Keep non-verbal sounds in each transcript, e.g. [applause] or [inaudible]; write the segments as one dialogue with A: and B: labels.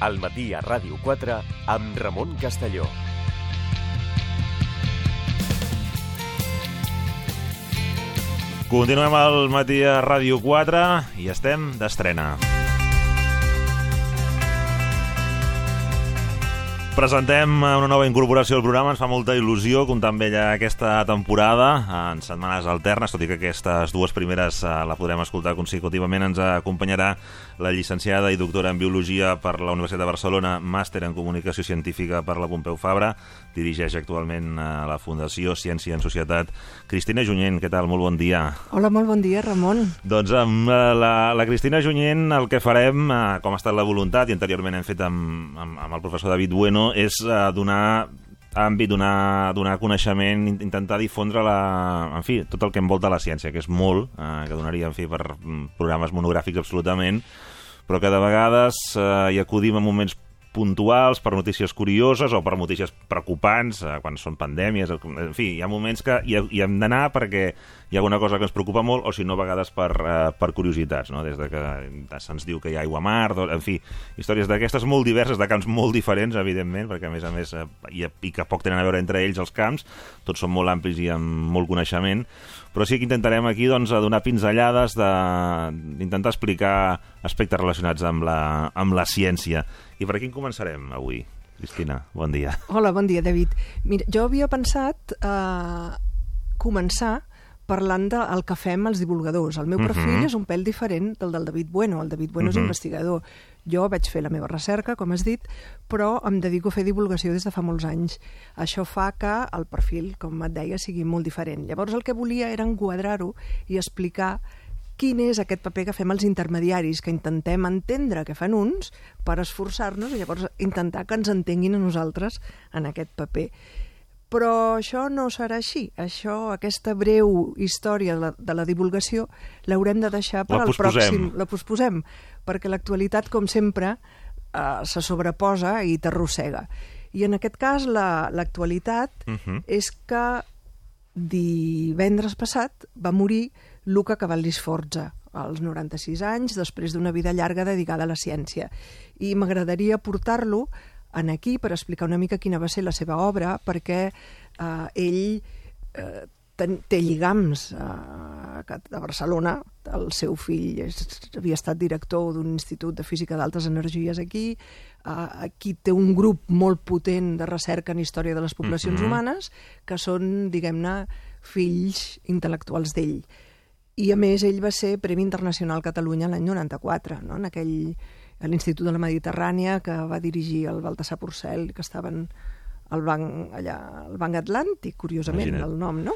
A: al matí a Ràdio 4 amb Ramon Castelló.
B: Continuem al matí a Ràdio 4 i estem d'estrena. Presentem una nova incorporació al programa, ens fa molta il·lusió comptar amb ella aquesta temporada, en setmanes alternes, tot i que aquestes dues primeres eh, la podrem escoltar consecutivament. Ens acompanyarà la llicenciada i doctora en Biologia per la Universitat de Barcelona, màster en Comunicació Científica per la Pompeu Fabra, dirigeix actualment a la Fundació Ciència en Societat. Cristina Junyent, què tal? Molt bon dia.
C: Hola, molt bon dia, Ramon.
B: Doncs amb eh, la, la Cristina Junyent el que farem, eh, com ha estat la voluntat, i anteriorment hem fet amb, amb, amb el professor David Bueno, és uh, donar àmbit, donar, donar coneixement, intentar difondre la, en fi, tot el que envolta la ciència, que és molt, eh, que donaria en fi, per mm, programes monogràfics absolutament, però que de vegades eh, hi acudim en moments puntuals, per notícies curioses o per notícies preocupants, eh, quan són pandèmies, en fi, hi ha moments que hi, hi hem d'anar perquè hi ha alguna cosa que ens preocupa molt, o si no, a vegades per, eh, per curiositats, no? des de que se'ns diu que hi ha aigua a mar, doncs, en fi, històries d'aquestes molt diverses, de camps molt diferents, evidentment, perquè a més a més, eh, i, i que poc tenen a veure entre ells els camps, tots són molt amplis i amb molt coneixement, però sí que intentarem aquí doncs, a donar pinzellades, d'intentar explicar aspectes relacionats amb la, amb la ciència. I per quin començarem avui? Cristina, bon dia.
C: Hola, bon dia, David. Mira, jo havia pensat eh, començar parlant del que fem els divulgadors. El meu perfil uh
B: Mhm.
C: -huh. és un pèl diferent del del David Bueno. El David Bueno uh -huh. és
B: Mhm.
C: investigador. Jo vaig fer la meva recerca, com has dit, però em dedico a fer divulgació des de fa molts anys. Això fa que el perfil, com et deia, sigui molt diferent. Llavors el que volia era enquadrar-ho i explicar quin és aquest paper que fem els intermediaris, que intentem entendre què fan uns per esforçar-nos i llavors intentar que ens entenguin a nosaltres en aquest paper. Però això no serà així. Això, aquesta breu història de la, de la divulgació l'haurem de deixar per
B: La
C: al pròxim... La posposem. Perquè l'actualitat, com sempre, eh, se sobreposa i t'arrossega. I en aquest cas, la- l'actualitat la,
B: Mhm.
C: és que divendres passat va morir Luca Cavalli Sforza, als 96 anys, després d'una vida llarga dedicada a la ciència. I m'agradaria portar-lo en aquí per explicar una mica quina va ser la seva obra, perquè eh, ell eh, ten, té lligams a, a Barcelona. El seu fill és, havia estat director d'un institut de física d'altes energies aquí. Uh, aquí té un grup molt potent de recerca en història de les poblacions
B: Mhm.
C: humanes, que són, diguem-ne, fills intel·lectuals d'ell. I, a més, ell va ser Premi Internacional Catalunya l'any 94, no? en aquell, a l'Institut de la Mediterrània, que va dirigir el Baltasar Porcel, que estaven al banc, allà, al banc Atlàntic, curiosament,
B: Imagina't.
C: el nom, no?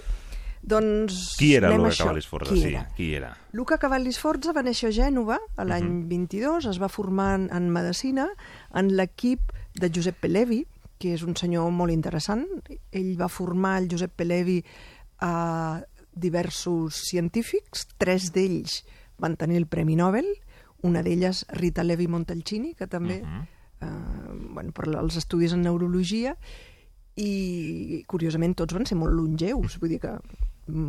C: Doncs...
B: Qui era Luca
C: això.
B: Cavalli Sforza?
C: Qui
B: Sí,
C: era?
B: qui era?
C: Luca Cavalli Sforza va néixer a Gènova l'any
B: Mhm.
C: 22, es va formar en, en Medicina en l'equip de Giuseppe Levi, que és un senyor molt interessant. Ell va formar el Giuseppe Levi a diversos científics, tres d'ells van tenir el Premi Nobel, una d'elles Rita Levi Montalcini, que també
B: Mhm.
C: eh, bueno, per els estudis en neurologia, i curiosament tots van ser molt longeus, vull dir que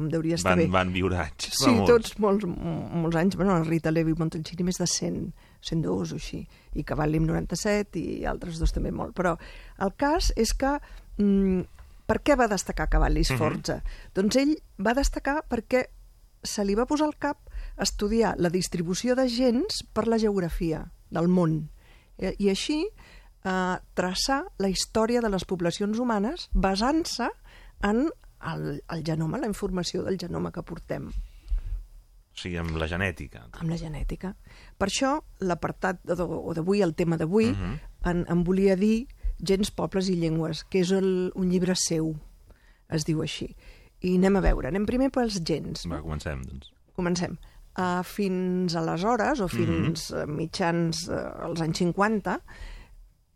C: deuria estar
B: Van,
C: bé.
B: van viure anys.
C: Sí,
B: molts.
C: tots molts, molts anys. Bueno, la Rita Levi Montalcini més de 100, 102 o així, i Cavalli amb 97 i altres dos també molt. Però el cas és que mm, per què va destacar Cavalli Sforza? Doncs ell va destacar perquè se li va posar al cap estudiar la distribució de gens per la geografia del món. Eh, I així eh, traçar la història de les poblacions humanes basant-se en el, el genoma, la informació del genoma que portem
B: O sigui, amb la genètica.
C: amb la genètica. Per això, l'apartat d'avui, el tema d'avui, uh
B: Mhm.
C: -huh. en, em volia dir Gens, pobles i llengües, que és el, un llibre seu, es diu així. I anem a veure, anem primer pels gens.
B: Va, comencem, doncs.
C: Comencem. Uh, fins aleshores, o fins uh, mitjans uh, als anys 50,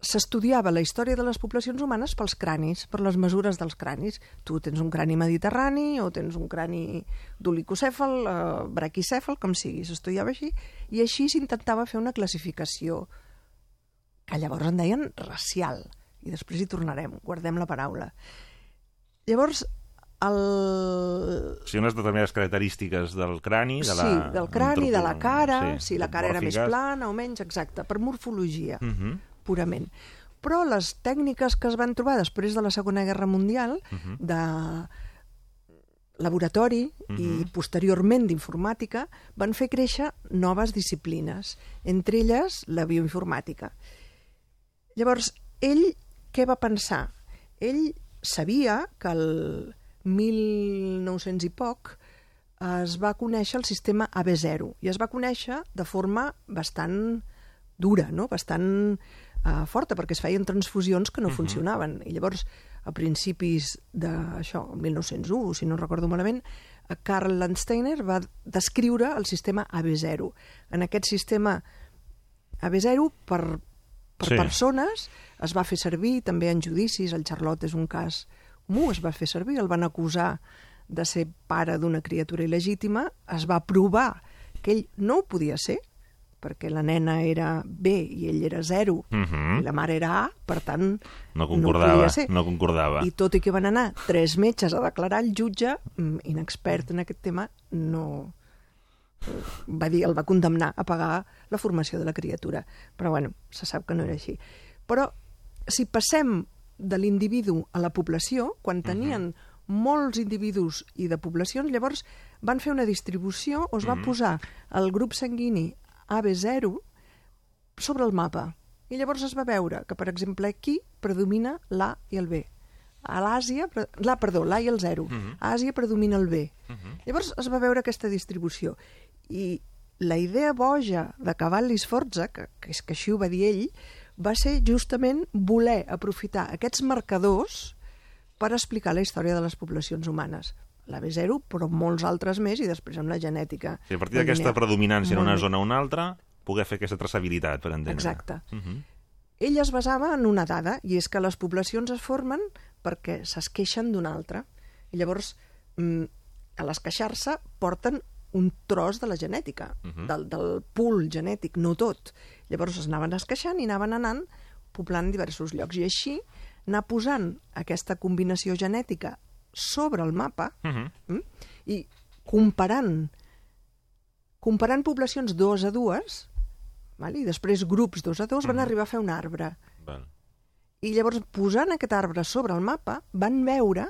C: s'estudiava la història de les poblacions humanes pels cranis, per les mesures dels cranis. Tu tens un crani mediterrani o tens un crani dolicocèfal, eh, braquicèfal, com sigui, s'estudiava així, i així s'intentava fer una classificació que llavors en deien racial, i després hi tornarem, guardem la paraula. Llavors, el,
B: O sigui, unes determinades característiques del crani, de la...
C: sí, del crani, de la cara,
B: sí,
C: si la cara era més plana o menys, exacte, per morfologia.
B: Mhm.
C: Purament. Però les tècniques que es van trobar després de la Segona Guerra Mundial, uh -huh. de laboratori uh -huh. i posteriorment d'informàtica, van fer créixer noves disciplines, entre elles la bioinformàtica. Llavors, ell què va pensar? Ell sabia que el 1900 i poc es va conèixer el sistema AB0 i es va conèixer de forma bastant dura, no? bastant uh, forta, perquè es feien transfusions que no uh -huh. funcionaven. I llavors, a principis d'això, el 1901, si no recordo malament, Karl Landsteiner va descriure el sistema AB0. En aquest sistema AB0, per, per
B: Sí.
C: persones, es va fer servir també en judicis, el Charlotte és un cas comú, es va fer servir, el van acusar de ser pare d'una criatura il·legítima, es va provar que ell no ho podia ser, perquè la nena era B i ell era 0
B: Mhm.
C: i la mare era A, per tant
B: No concordava,
C: podia ser.
B: no concordava.
C: I tot i que van anar tres metges a declarar, el jutge, mm, inexpert en aquest tema, no va dir, el va condemnar a pagar la formació de la criatura. Però bueno, se sap que no era així. Però si passem de l'individu a la població, quan tenien molts individus i de poblacions, llavors van fer una distribució o es va posar el grup sanguini AB0 sobre el mapa. I llavors es va veure que, per exemple, aquí predomina l'A i el B. A l'Àsia, l'A, perdó, l'A i el 0. A Àsia predomina el B. Llavors es va veure aquesta distribució. I la idea boja de Cavalli Sforza, que, que és que així ho va dir ell, va ser justament voler aprofitar aquests marcadors per explicar la història de les poblacions humanes. La B0, però molts altres més, i després amb la genètica.
B: I a partir d'aquesta predominància en una zona o una altra, poder fer aquesta traçabilitat, per entendre.
C: Exacte.
B: Uh -huh.
C: Ell es basava en una dada, i és que les poblacions es formen perquè s'esqueixen d'una altra. I llavors, mm, a l'esqueixar-se, porten un tros de la genètica, uh -huh. del, del pool genètic, no tot. Llavors es anaven esqueixant i anaven anant poblant diversos llocs. I així anar posant aquesta combinació genètica sobre el mapa
B: Uh -huh.
C: mm? i comparant comparant poblacions dos a dues val? i després grups dos a dos van arribar a fer un arbre
B: Val.
C: i llavors posant aquest arbre sobre el mapa van veure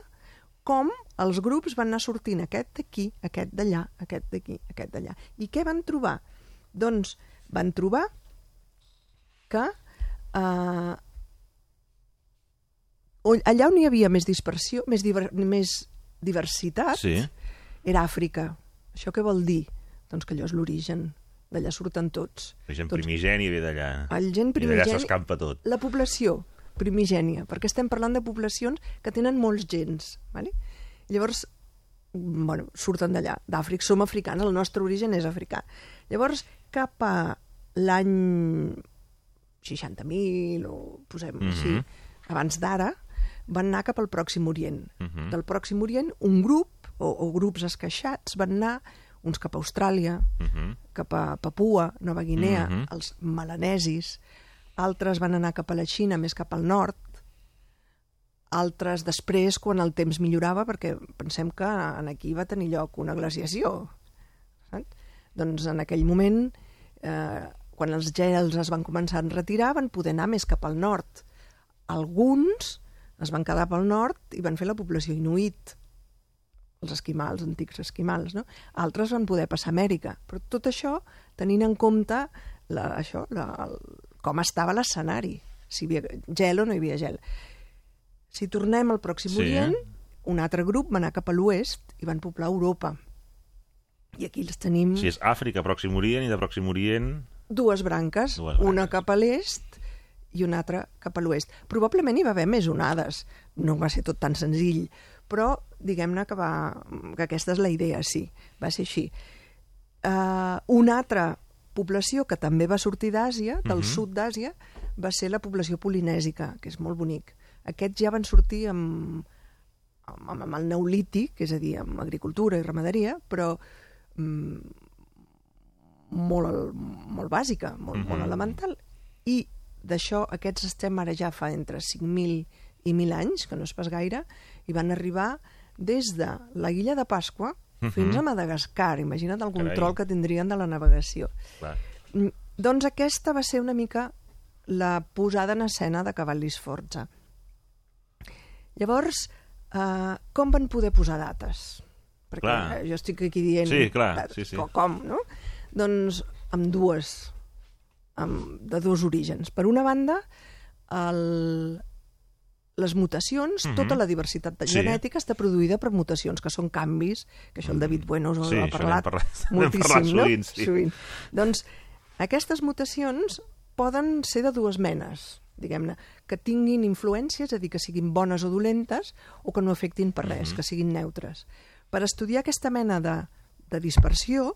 C: com els grups van anar sortint aquest d'aquí, aquest d'allà, aquest d'aquí, aquest d'allà. I què van trobar? Doncs van trobar que eh, on- allà on hi havia més dispersió, més, diver, més diversitat,
B: Sí.
C: era Àfrica. Això què vol dir? Doncs que allò és l'origen. D'allà surten tots.
B: La gent
C: Doncs
B: primigeni ve d'allà.
C: el gent
B: I d'allà s'escampa tot.
C: La població primigènia, perquè estem parlant de poblacions que tenen molts gens. Vale? Llavors, bueno, surten d'allà, d'Àfrica, som africans, el nostre origen és africà. Llavors, cap a l'any 60.000, o posem mm -hmm. així, abans d'ara, van anar cap al Pròxim Orient. Mm -hmm. Del Pròxim Orient, un grup, o, o grups esqueixats, van anar uns cap a Austràlia,
B: Uh -huh.
C: cap a Papua, Nova Guinea,
B: Mhm.
C: els melanesis, altres van anar cap a la Xina, més cap al nord, altres després, quan el temps millorava, perquè pensem que en aquí va tenir lloc una glaciació. Saps? Doncs en aquell moment, eh, quan els gels es van començar a retirar, van poder anar més cap al nord. Alguns es van quedar pel nord i van fer la població inuit, els esquimals, antics esquimals, no? Altres van poder passar a Amèrica, però tot això tenint en compte la, això, la, el, com estava l'escenari, si hi havia gel o no hi havia gel. Si tornem al Pròxim
B: Sí.
C: Orient, un altre grup va anar cap a l'oest i van poblar Europa. I aquí els tenim
B: Si és Àfrica, Pròxim Orient, i de Pròxim Orient...
C: dues branques,
B: Dues branques.
C: una cap a l'est i una altra cap a l'oest. Probablement hi va haver més onades, no va ser tot tan senzill, però diguem-ne que, va, que aquesta és la idea, sí, va ser així. Uh, una altra població que també va sortir d'Àsia, del sud d'Àsia, va ser la població polinèsica, que és molt bonic. Aquests ja van sortir amb, amb, amb el neolític, és a dir, amb agricultura i ramaderia, però mm, molt, molt bàsica, molt, molt elemental. I d'això, aquests estem ara ja fa entre 5.000 i 1.000 anys, que no és pas gaire, i van arribar des de la illa de Pasqua fins a Madagascar. Imagina't el
B: Carai.
C: control que tindrien de la navegació.
B: Clar.
C: Mm, Doncs aquesta va ser una mica la posada en escena de Cavalli Sforza. Llavors, eh, com van poder posar dates? Perquè
B: Clar.
C: jo estic aquí dient...
B: Sí, clar, sí, sí.
C: co- Com, no? Doncs amb dues, amb, de dos orígens. Per una banda, el, les mutacions,
B: Mhm.
C: tota la diversitat de
B: Sí.
C: genètica està produïda per mutacions, que són canvis, que això el David Bueno us
B: Mm. Sí,
C: ha parlat
B: parlat- [laughs]
C: moltíssim,
B: parlat
C: no?
B: sovint, sí.
C: sovint. Doncs aquestes mutacions poden ser de dues menes, diguem-ne, que tinguin influències, és a dir, que siguin bones o dolentes, o que no afectin per res,
B: Mhm.
C: que siguin neutres. Per estudiar aquesta mena de, de dispersió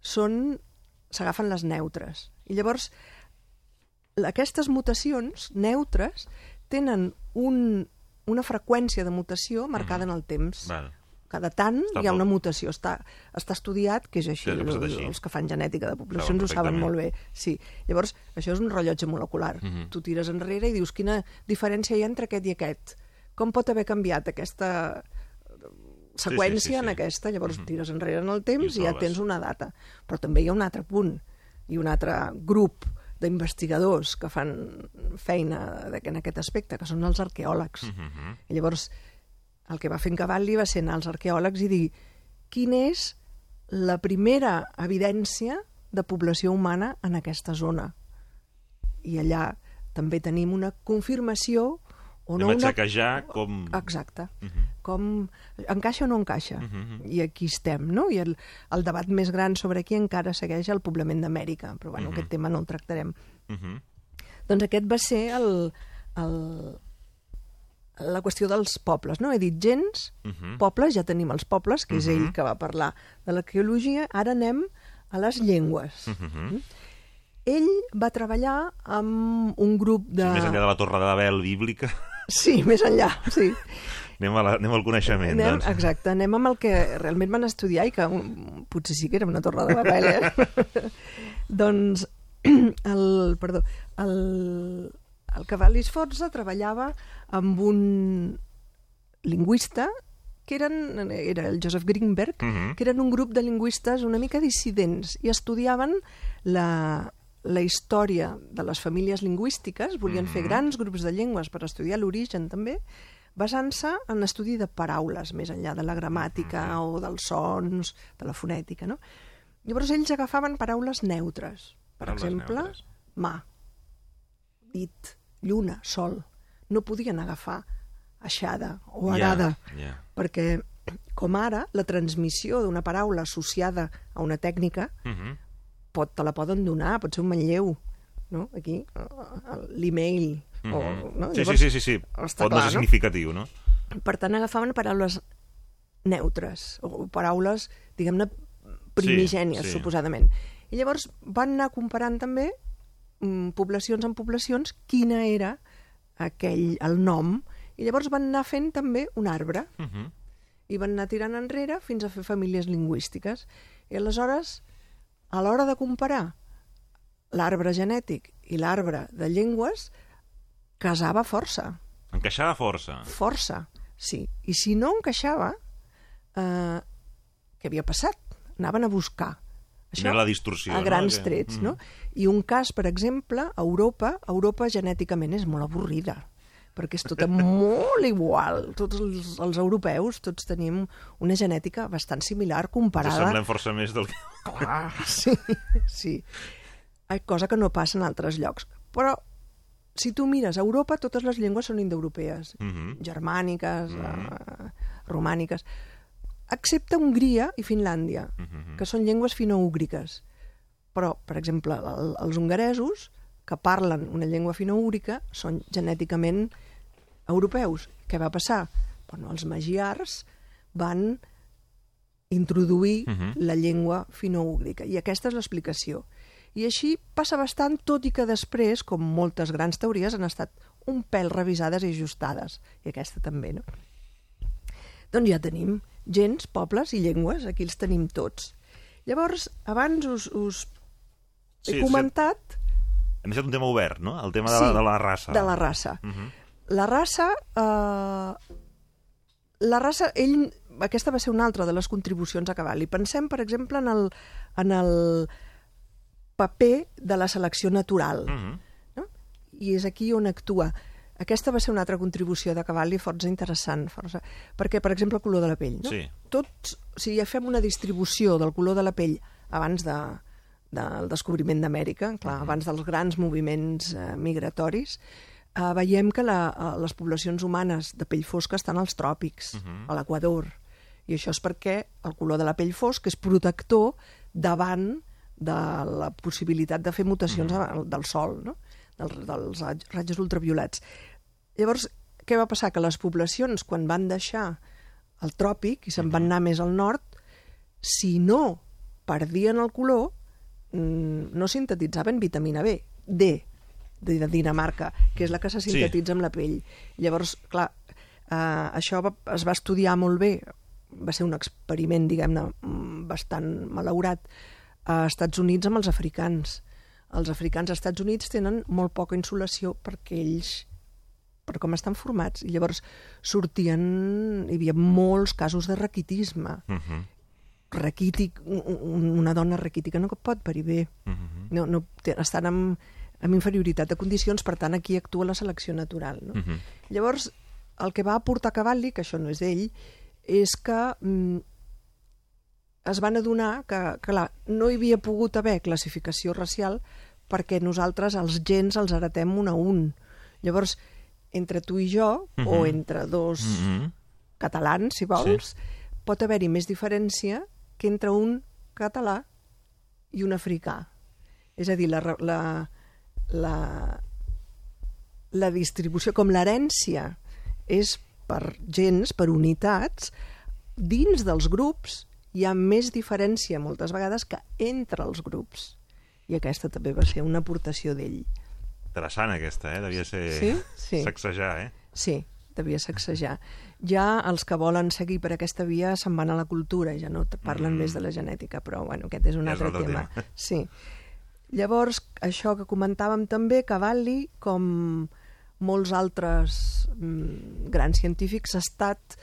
C: són s'agafen les neutres. I llavors, aquestes mutacions neutres tenen un, una freqüència de mutació marcada en el temps.
B: Val.
C: Cada tant.
B: Està
C: hi ha una mutació. Està, està estudiat que és així.
B: Sí,
C: Els,
B: així.
C: els que fan genètica de poblacions
B: Saben
C: ho saben molt bé. Sí. Llavors, això és un rellotge molecular.
B: Mhm.
C: Tu tires enrere i dius quina diferència hi ha entre aquest i aquest. Com pot haver canviat aquesta seqüència
B: sí, sí,
C: en
B: sí.
C: aquesta? Llavors
B: Mhm.
C: tires enrere en el temps
B: I
C: i, ja tens una data. Però també hi ha un altre punt i un altre grup d'investigadors que fan feina en aquest aspecte, que són els arqueòlegs.
B: Mhm.
C: I llavors, el que va fer en Cavalli va ser anar als arqueòlegs i dir quina és la primera evidència de població humana en aquesta zona. I allà també tenim una confirmació o no
B: Anem a
C: una...
B: com...
C: Exacte.
B: Mhm.
C: Com encaixa o no encaixa.
B: Mhm.
C: I aquí estem, no? I el, el debat més gran sobre aquí encara segueix el poblament d'Amèrica, però bueno,
B: Mhm.
C: aquest tema no el tractarem.
B: Mhm.
C: Doncs aquest va ser el, el, la qüestió dels pobles, no? He dit gens,
B: Mhm.
C: pobles, ja tenim els pobles, que és
B: Mhm.
C: ell que va parlar de l'arqueologia, ara anem a les llengües.
B: Mhm.
C: Ell va treballar amb un grup de...
B: Sí, més enllà de la Torre de Babel bíblica,
C: Sí, més enllà, sí.
B: anem, a la, anem al coneixement.
C: Anem,
B: doncs.
C: exacte, anem amb el que realment van estudiar i que um, potser sí que era una torre de Babel, eh? [laughs] doncs [clears throat] el, perdó, el, el Cavalli Sforza treballava amb un lingüista que eren, era el Joseph Greenberg,
B: Mhm.
C: que eren un grup de lingüistes una mica dissidents i estudiaven la, la història de les famílies lingüístiques, volien fer
B: Mhm.
C: grans grups de llengües per estudiar l'origen també, basant-se en l'estudi de paraules, més enllà de la gramàtica
B: Mhm.
C: o dels sons, de la fonètica, no? Llavors ells agafaven paraules neutres. Per
B: Paraules
C: exemple,
B: neutres.
C: mà, dit, lluna, sol. No podien agafar aixada o arada
B: Ja, ja.
C: perquè com ara la transmissió d'una paraula associada a una tècnica
B: Mhm.
C: Pot, te la poden donar, pot ser un manlleu no? aquí, l'email o,
B: Mhm.
C: no?
B: Sí, sí,
C: Llavors,
B: sí, sí, sí. Pot no
C: clar,
B: ser
C: no?
B: significatiu, no?
C: per tant agafaven paraules neutres o paraules, diguem-ne primigènies,
B: Sí, sí.
C: suposadament i llavors van anar comparant també mm, poblacions amb poblacions quina era aquell, el nom i llavors van anar fent també un arbre
B: Mhm.
C: i van anar tirant enrere fins a fer famílies lingüístiques. I aleshores, a l'hora de comparar l'arbre genètic i l'arbre de llengües, casava força,
B: Encaixar força.
C: força, sí. I si no encaixava, eh, què havia passat? Anaven a buscar.
B: Quina era la distorsió,
C: a
B: no?
C: grans
B: Que-
C: trets,
B: Mhm.
C: no? I un cas, per exemple, a Europa, Europa genèticament és molt avorrida perquè és tota molt igual. Tots els, els europeus, tots tenim una genètica bastant similar
B: Ens
C: comparada...
B: semblem força més del que...
C: Clar, sí, sí. Cosa que no passa en altres llocs. Però, si tu mires, a Europa totes les llengües són indoeuropees,
B: Mhm.
C: germàniques,
B: Mhm.
C: eh, romàniques, excepte Hongria i Finlàndia,
B: Mhm.
C: que són llengües finoúgriques. Però, per exemple, el, els hongaresos, que parlen una llengua finoúgrica, són genèticament europeus. Què va passar? Bueno, els magiars van introduir
B: Mhm.
C: la llengua finoúgrica. I aquesta és l'explicació. I així passa bastant, tot i que després, com moltes grans teories, han estat un pèl revisades i ajustades. I aquesta també, no? Doncs ja tenim gens, pobles i llengües, aquí els tenim tots. Llavors, abans us, us he
B: Sí,
C: comentat...
B: Hem deixat un tema obert, no? El tema de, la,
C: Sí,
B: de la raça.
C: De la raça.
B: Mhm.
C: La raça... Eh, la raça, ell, aquesta va ser una altra de les contribucions a Cavalli. Pensem, per exemple, en el, en el paper de la selecció natural.
B: Mhm.
C: No? i és aquí on actua. Aquesta va ser una altra contribució de Cavalli força interessant, força, perquè, per exemple, el color de la pell. No?
B: Sí.
C: Tots, si ja fem una distribució del color de la pell abans de, del descobriment d'Amèrica, clar, abans dels grans moviments eh, migratoris, eh, veiem que la, eh, les poblacions humanes de pell fosca estan als tròpics, a l'Equador, i això és perquè el color de la pell fosca és protector davant de la possibilitat de fer mutacions mm. del sol, no? dels, dels ratges ultraviolats. Llavors, què va passar? Que les poblacions, quan van deixar el tròpic i se'n van anar més al nord, si no perdien el color, no sintetitzaven vitamina B, D, de Dinamarca, que és la que se sintetitza sí. amb la pell. Llavors, clar, eh, això va, es va estudiar molt bé, va ser un experiment, diguem-ne, mm, bastant malaurat, a Estats Units amb els africans. Els africans als Estats Units tenen molt poca insolació perquè ells per com estan formats. I llavors sortien... Hi havia molts casos de raquitisme.
B: Uh -huh.
C: Raquític, una dona raquítica no pot parir bé.
B: Uh -huh.
C: No, no, estan amb, amb inferioritat de condicions, per tant, aquí actua la selecció natural. No?
B: Uh -huh.
C: Llavors, el que va aportar Cavalli, que això no és d'ell, és que mm, es van adonar que, clar, no hi havia pogut haver classificació racial perquè nosaltres els gens els heretem un a un. Llavors, entre tu i jo, uh -huh. o entre dos uh -huh. catalans, si vols, sí. pot haver-hi més diferència que entre un català i un africà. És a dir, la, la, la, la distribució, com l'herència és per gens, per unitats, dins dels grups hi ha més diferència moltes vegades que entre els grups. I aquesta també va ser una aportació d'ell.
B: Interessant aquesta, eh? Devia ser
C: sí? Sí.
B: sacsejar, eh?
C: Sí, devia sacsejar. Ja els que volen seguir per aquesta via se'n van a la cultura, ja no parlen mm. més de la genètica, però bueno, aquest és un
B: és
C: altre tema.
B: tema. [laughs]
C: Sí. Llavors, això que comentàvem també, Cavalli, com molts altres mm, grans científics, ha estat,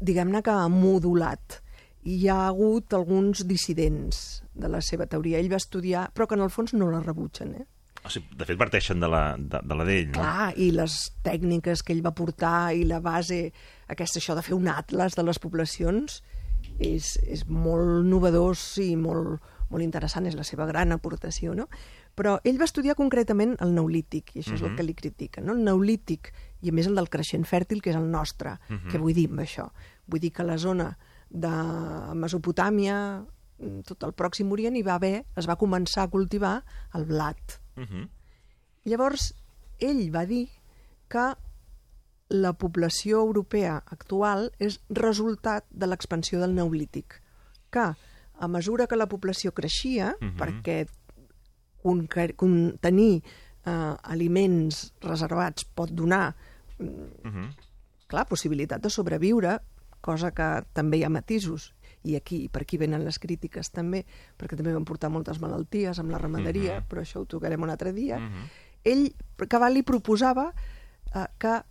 C: diguem-ne que modulat hi ha hagut alguns dissidents de la seva teoria. Ell va estudiar, però que en el fons no la rebutgen, eh?
B: O sigui, de fet, parteixen de la de, de d'ell, no?
C: Clar, i les tècniques que ell va portar i la base, aquesta això de fer un atles de les poblacions, és, és molt novedós i molt, molt interessant, és la seva gran aportació, no? Però ell va estudiar concretament el neolític, i això uh -huh. és el
B: Mhm.
C: que li critica, no? El neolític, i a més el del creixent fèrtil, que és el nostre. Uh
B: Mhm.
C: -huh. Què vull dir amb això? Vull dir que la zona de Mesopotàmia, tot el Pròxim Orient, hi va haver, es va començar a cultivar el blat.
B: Uh -huh.
C: Llavors, ell va dir que la població europea actual és resultat de l'expansió del neolític, que a mesura que la població creixia,
B: Mhm.
C: perquè conque- contenir eh, aliments reservats pot donar
B: Uh -huh.
C: clar, possibilitat de sobreviure, cosa que també hi ha matisos. I aquí, per aquí venen les crítiques també, perquè també van portar moltes malalties amb la ramaderia,
B: Mhm.
C: però això ho tocarem un altre dia.
B: Mhm.
C: Ell, Cavalli, proposava eh, que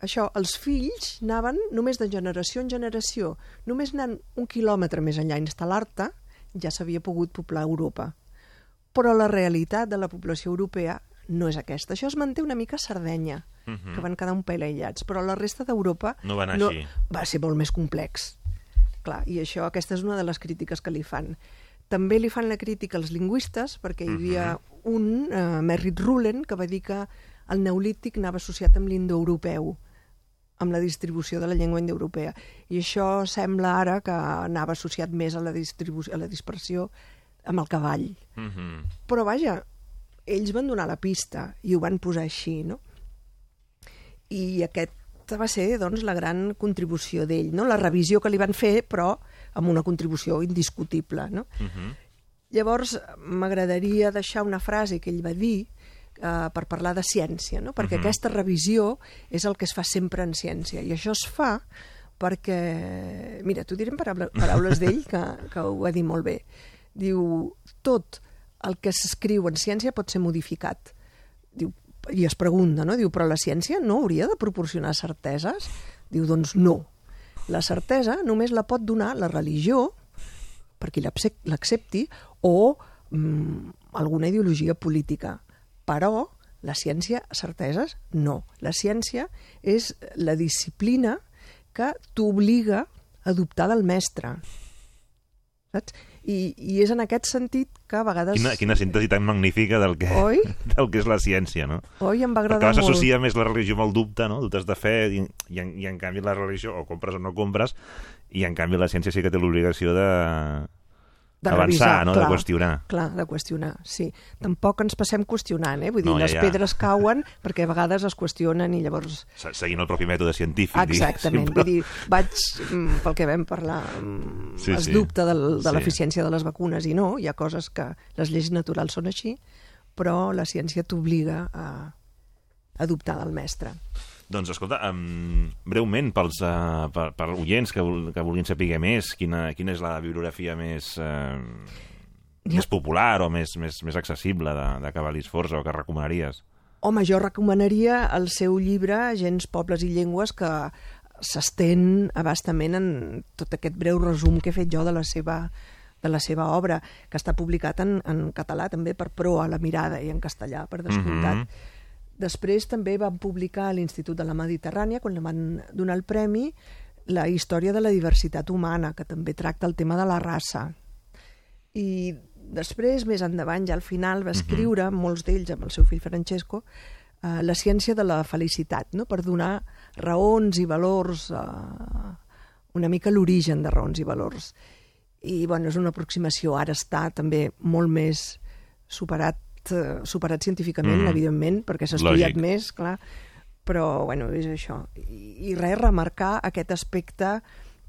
C: això, els fills anaven només de generació en generació, només anant un quilòmetre més enllà a instal·lar-te, ja s'havia pogut poblar Europa. Però la realitat de la població europea no és aquesta. Això es manté una mica a Sardenya,
B: Mhm.
C: que van quedar un pèl aïllats, però la resta d'Europa
B: No va anar així.
C: va ser molt més complex. Clar, i això, aquesta és una de les crítiques que li fan. També li fan la crítica als lingüistes, perquè hi havia un, uh, Merritt Rulen, que va dir que el neolític anava associat amb l'indoeuropeu, amb la distribució de la llengua indoeuropea. I això sembla ara que anava associat més a la, distribució, a la dispersió amb el cavall.
B: Uh -huh.
C: Però vaja, ells van donar la pista i ho van posar així, no? I aquesta va ser, doncs, la gran contribució d'ell, no? La revisió que li van fer, però amb una contribució indiscutible, no?
B: Uh -huh.
C: Llavors, m'agradaria deixar una frase que ell va dir eh, per parlar de ciència, no? perquè
B: Mhm.
C: aquesta revisió és el que es fa sempre en ciència, i això es fa perquè... Mira, t'ho diré en paraules, paraules d'ell, que, que ho va dir molt bé. Diu, tot el que s'escriu en ciència pot ser modificat. I es pregunta, no? Diu, però la ciència no hauria de proporcionar certeses? Diu, doncs no. La certesa només la pot donar la religió, per qui l'acce- l'accepti, o mm, alguna ideologia política. Però La ciència, certeses? No. La ciència és la disciplina que t'obliga a dubtar del mestre. Saps? I, I és en aquest sentit que a vegades...
B: Quina, quina síntesi tan magnífica del que,
C: Oi? [laughs]
B: del que és la ciència, no?
C: Oi, em va
B: Perquè
C: agradar
B: vegades
C: molt.
B: s'associa més la religió amb el dubte, no? Dubtes de fe, i, i, en, i en canvi la religió, o compres o no compres, i en canvi la ciència sí que té l'obligació de
C: de
B: avançar,
C: revisar,
B: no?
C: clar.
B: de qüestionar.
C: Clar, de qüestionar, sí. Tampoc ens passem qüestionant, eh? Vull dir,
B: No, ja,
C: les
B: ja.
C: pedres cauen [laughs] perquè a vegades es qüestionen i llavors...
B: Se- Seguint el propi mètode científic.
C: Exactament,
B: diguéssim,
C: vull dir, vaig, mm, pel que vam parlar, mm,
B: Sí,
C: es
B: sí.
C: dubta del, de
B: Sí.
C: l'eficiència de les vacunes i no, hi ha coses que les lleis naturals són així, però la ciència t'obliga a, a dubtar del mestre.
B: Doncs escolta, um, breument, pels, uh, per, per oients que, vol- que vulguin saber més, quina, quina és la bibliografia més, uh,
C: Ja.
B: més popular o més, més, més accessible de, de Cavalis Forza o que recomanaries?
C: Home, jo recomanaria el seu llibre Gens, Pobles i Llengües, que s'estén abastament en tot aquest breu resum que he fet jo de la seva de la seva obra, que està publicat en, en català també per Proa, la mirada, i en castellà, per descomptat.
B: Mhm.
C: Després també van publicar a l'Institut de la Mediterrània, quan li van donar el premi, la història de la diversitat humana, que també tracta el tema de la raça. I després, més endavant, ja al final, va escriure, molts d'ells amb el seu fill Francesco, eh, la ciència de la felicitat, no? per donar raons i valors, eh, una mica l'origen de raons i valors. I bueno, és una aproximació, ara està també molt més superat, eh, superat científicament,
B: Mhm.
C: evidentment, perquè s'ha estudiat
B: Lògic.
C: més, clar, però bueno, és això. I, i res, remarcar aquest aspecte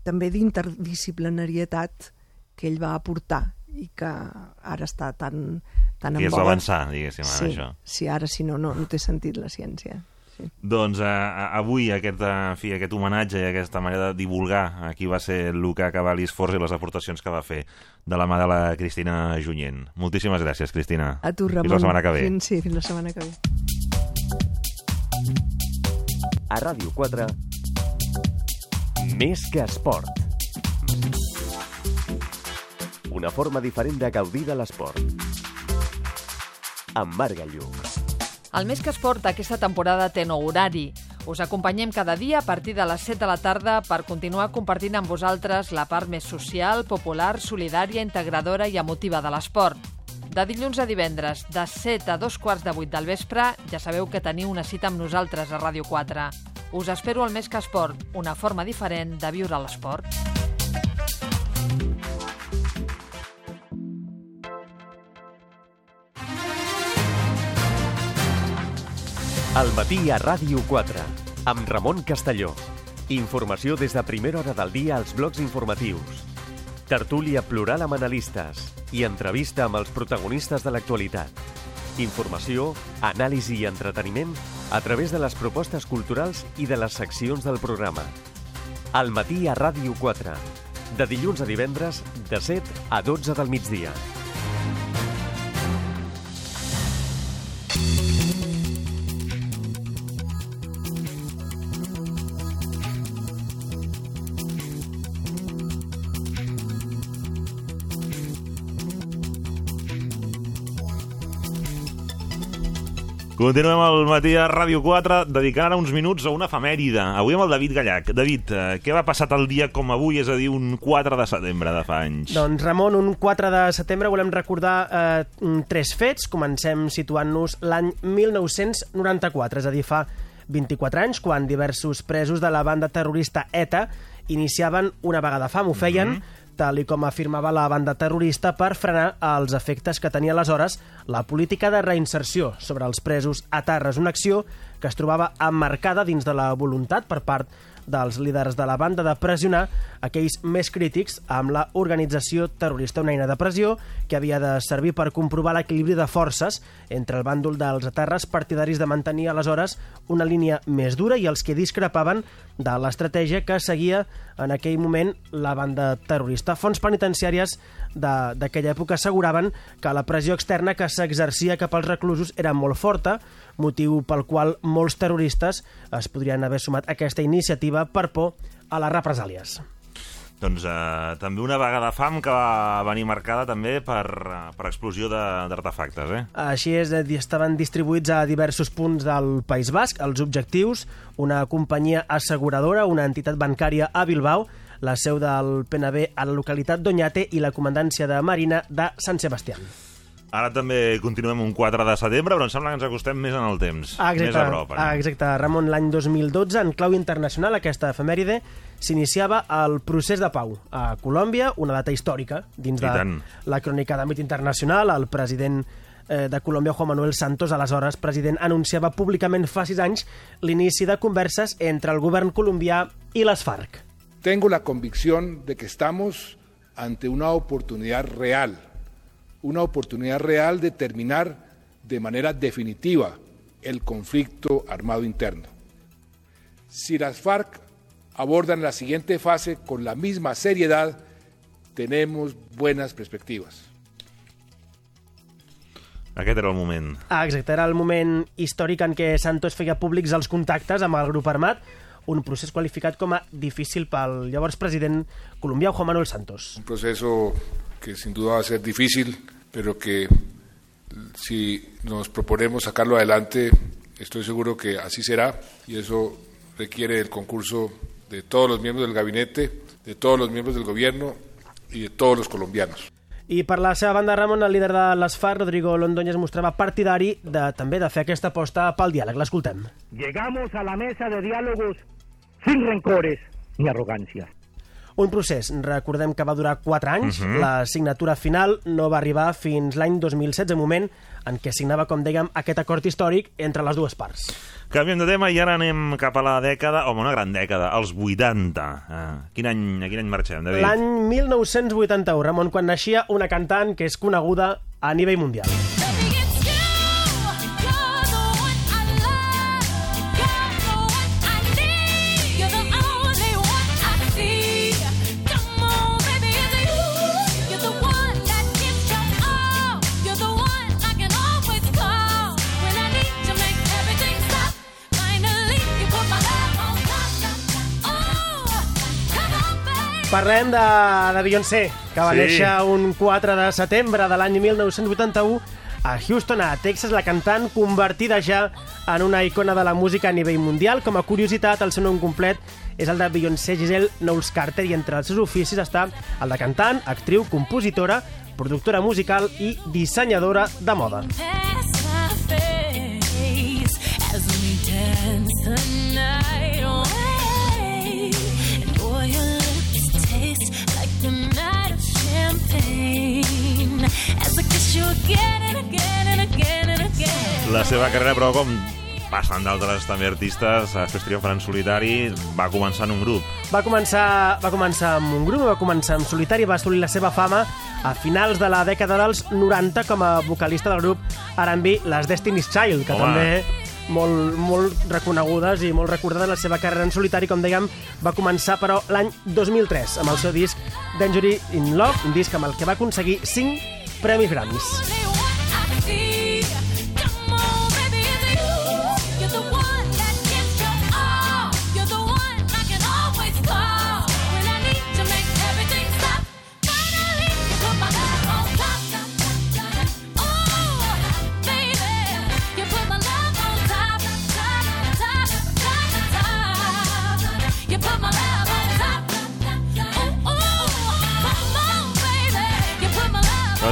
C: també d'interdisciplinarietat que ell va aportar i que ara està tan, tan
B: I
C: en
B: és
C: boga.
B: avançar, diguéssim, ara,
C: sí,
B: això.
C: sí, ara si no, no, no té sentit la ciència. Sí.
B: Doncs uh, avui aquest, en fi, aquest homenatge i aquesta manera de divulgar a qui va ser Luca Cavalis Forza i les aportacions que va fer de la mà de la Cristina Junyent. Moltíssimes gràcies, Cristina.
C: A tu, Ramon.
B: Fins la setmana que ve.
C: Fins, sí, fins la setmana que ve.
A: A Ràdio 4, més que esport. Una forma diferent de gaudir de l'esport. Amb Marc Lluc.
D: El Més que Esport aquesta temporada té nou horari. Us acompanyem cada dia a partir de les 7 de la tarda per continuar compartint amb vosaltres la part més social, popular, solidària, integradora i emotiva de l'esport. De dilluns a divendres, de 7 a dos quarts de 8 del vespre, ja sabeu que teniu una cita amb nosaltres a Ràdio 4. Us espero al Més que Esport, una forma diferent de viure l'esport.
A: Al matí a Ràdio 4, amb Ramon Castelló. Informació des de primera hora del dia als blocs informatius. Tertúlia plural amb analistes i entrevista amb els protagonistes de l'actualitat. Informació, anàlisi i entreteniment a través de les propostes culturals i de les seccions del programa. Al matí a Ràdio 4, de dilluns a divendres, de 7 a 12 del migdia.
B: Continuem al matí a Ràdio 4, dedicant ara uns minuts a una efemèride. Avui amb el David Gallac. David, eh, què va passar tal dia com avui, és a dir, un 4 de setembre de fa anys?
E: Doncs, Ramon, un 4 de setembre volem recordar eh, tres fets. Comencem situant-nos l'any 1994, és a dir, fa 24 anys, quan diversos presos de la banda terrorista ETA iniciaven una vaga de fam. Ho feien mm -hmm tal i com afirmava la banda terrorista, per frenar els efectes que tenia aleshores la política de reinserció sobre els presos a Tarres, una acció que es trobava emmarcada dins de la voluntat per part dels líders de la banda de pressionar aquells més crítics amb la organització terrorista, una eina de pressió que havia de servir per comprovar l'equilibri de forces entre el bàndol dels aterres partidaris de mantenir aleshores una línia més dura i els que discrepaven de l'estratègia que seguia en aquell moment la banda terrorista. Fonts penitenciàries d'aquella època asseguraven que la pressió externa que s'exercia cap als reclusos era molt forta, motiu pel qual molts terroristes es podrien haver sumat a aquesta iniciativa per por a les represàlies.
B: Doncs eh, també una vaga de fam que va venir marcada també per, eh, per explosió d'artefactes, eh?
E: Així és, eh, estaven distribuïts a diversos punts del País Basc. Els objectius, una companyia asseguradora, una entitat bancària a Bilbao, la seu del PNB a la localitat d'Oñate i la comandància de Marina de Sant Sebastià.
B: Ara també continuem un 4 de setembre, però em sembla que ens acostem més en el temps.
E: Ah, exacte,
B: Més a prop.
E: ah,
B: Eh?
E: exacte. Ramon, l'any 2012, en clau internacional, aquesta efemèride, s'iniciava el procés de pau a Colòmbia, una data històrica dins
B: I
E: de
B: tant.
E: la crònica d'àmbit internacional. El president eh, de Colòmbia, Juan Manuel Santos, aleshores president, anunciava públicament fa sis anys l'inici de converses entre el govern colombià i les FARC.
F: Tengo la convicción de que estamos ante una oportunidad real, una oportunidad real de terminar de manera definitiva el conflicto armado interno. Si las FARC abordan la siguiente fase con la misma seriedad, tenemos buenas perspectivas.
B: Aquest era el moment.
E: Ah, exacte, era el moment històric en què Santos feia públics els contactes amb el grup armat, un procés qualificat com a difícil pel llavors president colombià Juan Manuel Santos.
F: Un proceso que sin duda va a ser difícil, pero que si nos proponemos sacarlo adelante, estoy seguro que así será y eso requiere el concurso de todos los miembros del gabinete, de todos los miembros del gobierno y de todos los colombianos.
E: I per la seva banda, Ramon, el líder de les FARC, Rodrigo Londoño, es mostrava partidari de, també de fer aquesta aposta pel diàleg. L'escoltem.
G: Llegamos a la mesa de diálogos sin rencores ni arrogancias.
E: Un procés, recordem que va durar 4 anys, uh -huh. la signatura final no va arribar fins l'any 2016, moment en què signava, com dèiem, aquest acord històric entre les dues parts.
B: Canviem de tema i ara anem cap a la dècada, home, una gran dècada, els 80. Ah, quin any, a quin any marxem, David?
E: L'any 1981, Ramon, quan naixia una cantant que és coneguda a nivell mundial. Parlem de, de Beyoncé, que va
B: Sí.
E: néixer un 4 de setembre de l'any 1981 a Houston, a Texas, la cantant convertida ja en una icona de la música a nivell mundial. Com a curiositat, el seu nom complet és el de Beyoncé Giselle Knowles Carter i entre els seus oficis està el de cantant, actriu, compositora, productora musical i dissenyadora de moda.
H: as we dance
B: La seva carrera, però, com passen d'altres també artistes, després triomfen en solitari, va començar en un grup.
E: Va començar, va començar amb un grup, va començar en solitari, va assolir la seva fama a finals de la dècada dels 90 com a vocalista del grup R&B Les Destiny's Child, que
B: Home.
E: també molt, molt reconegudes i molt recordada la seva carrera en solitari, com dèiem, va començar però l'any 2003 amb el seu disc Dangery in Love, un disc amb el que va aconseguir 5 premis Grammys.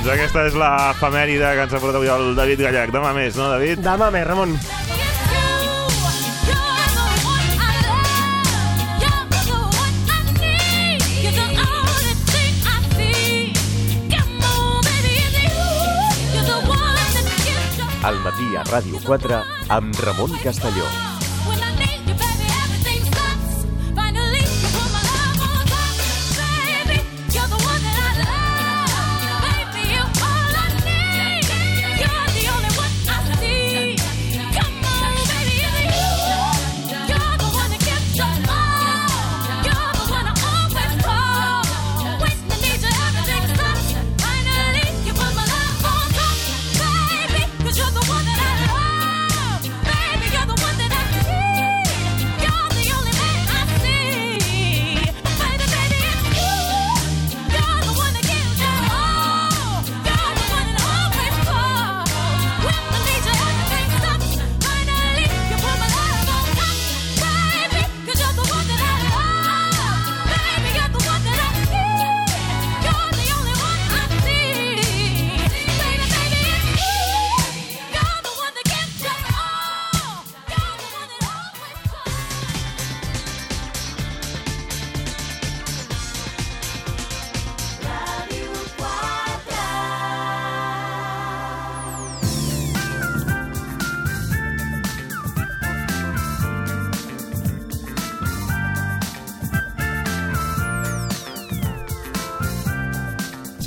B: Doncs aquesta és la efemèride que ens ha portat avui el David Gallac. Demà més, no, David?
E: Demà més, Ramon.
A: Al matí a Ràdio 4 amb Ramon Castelló.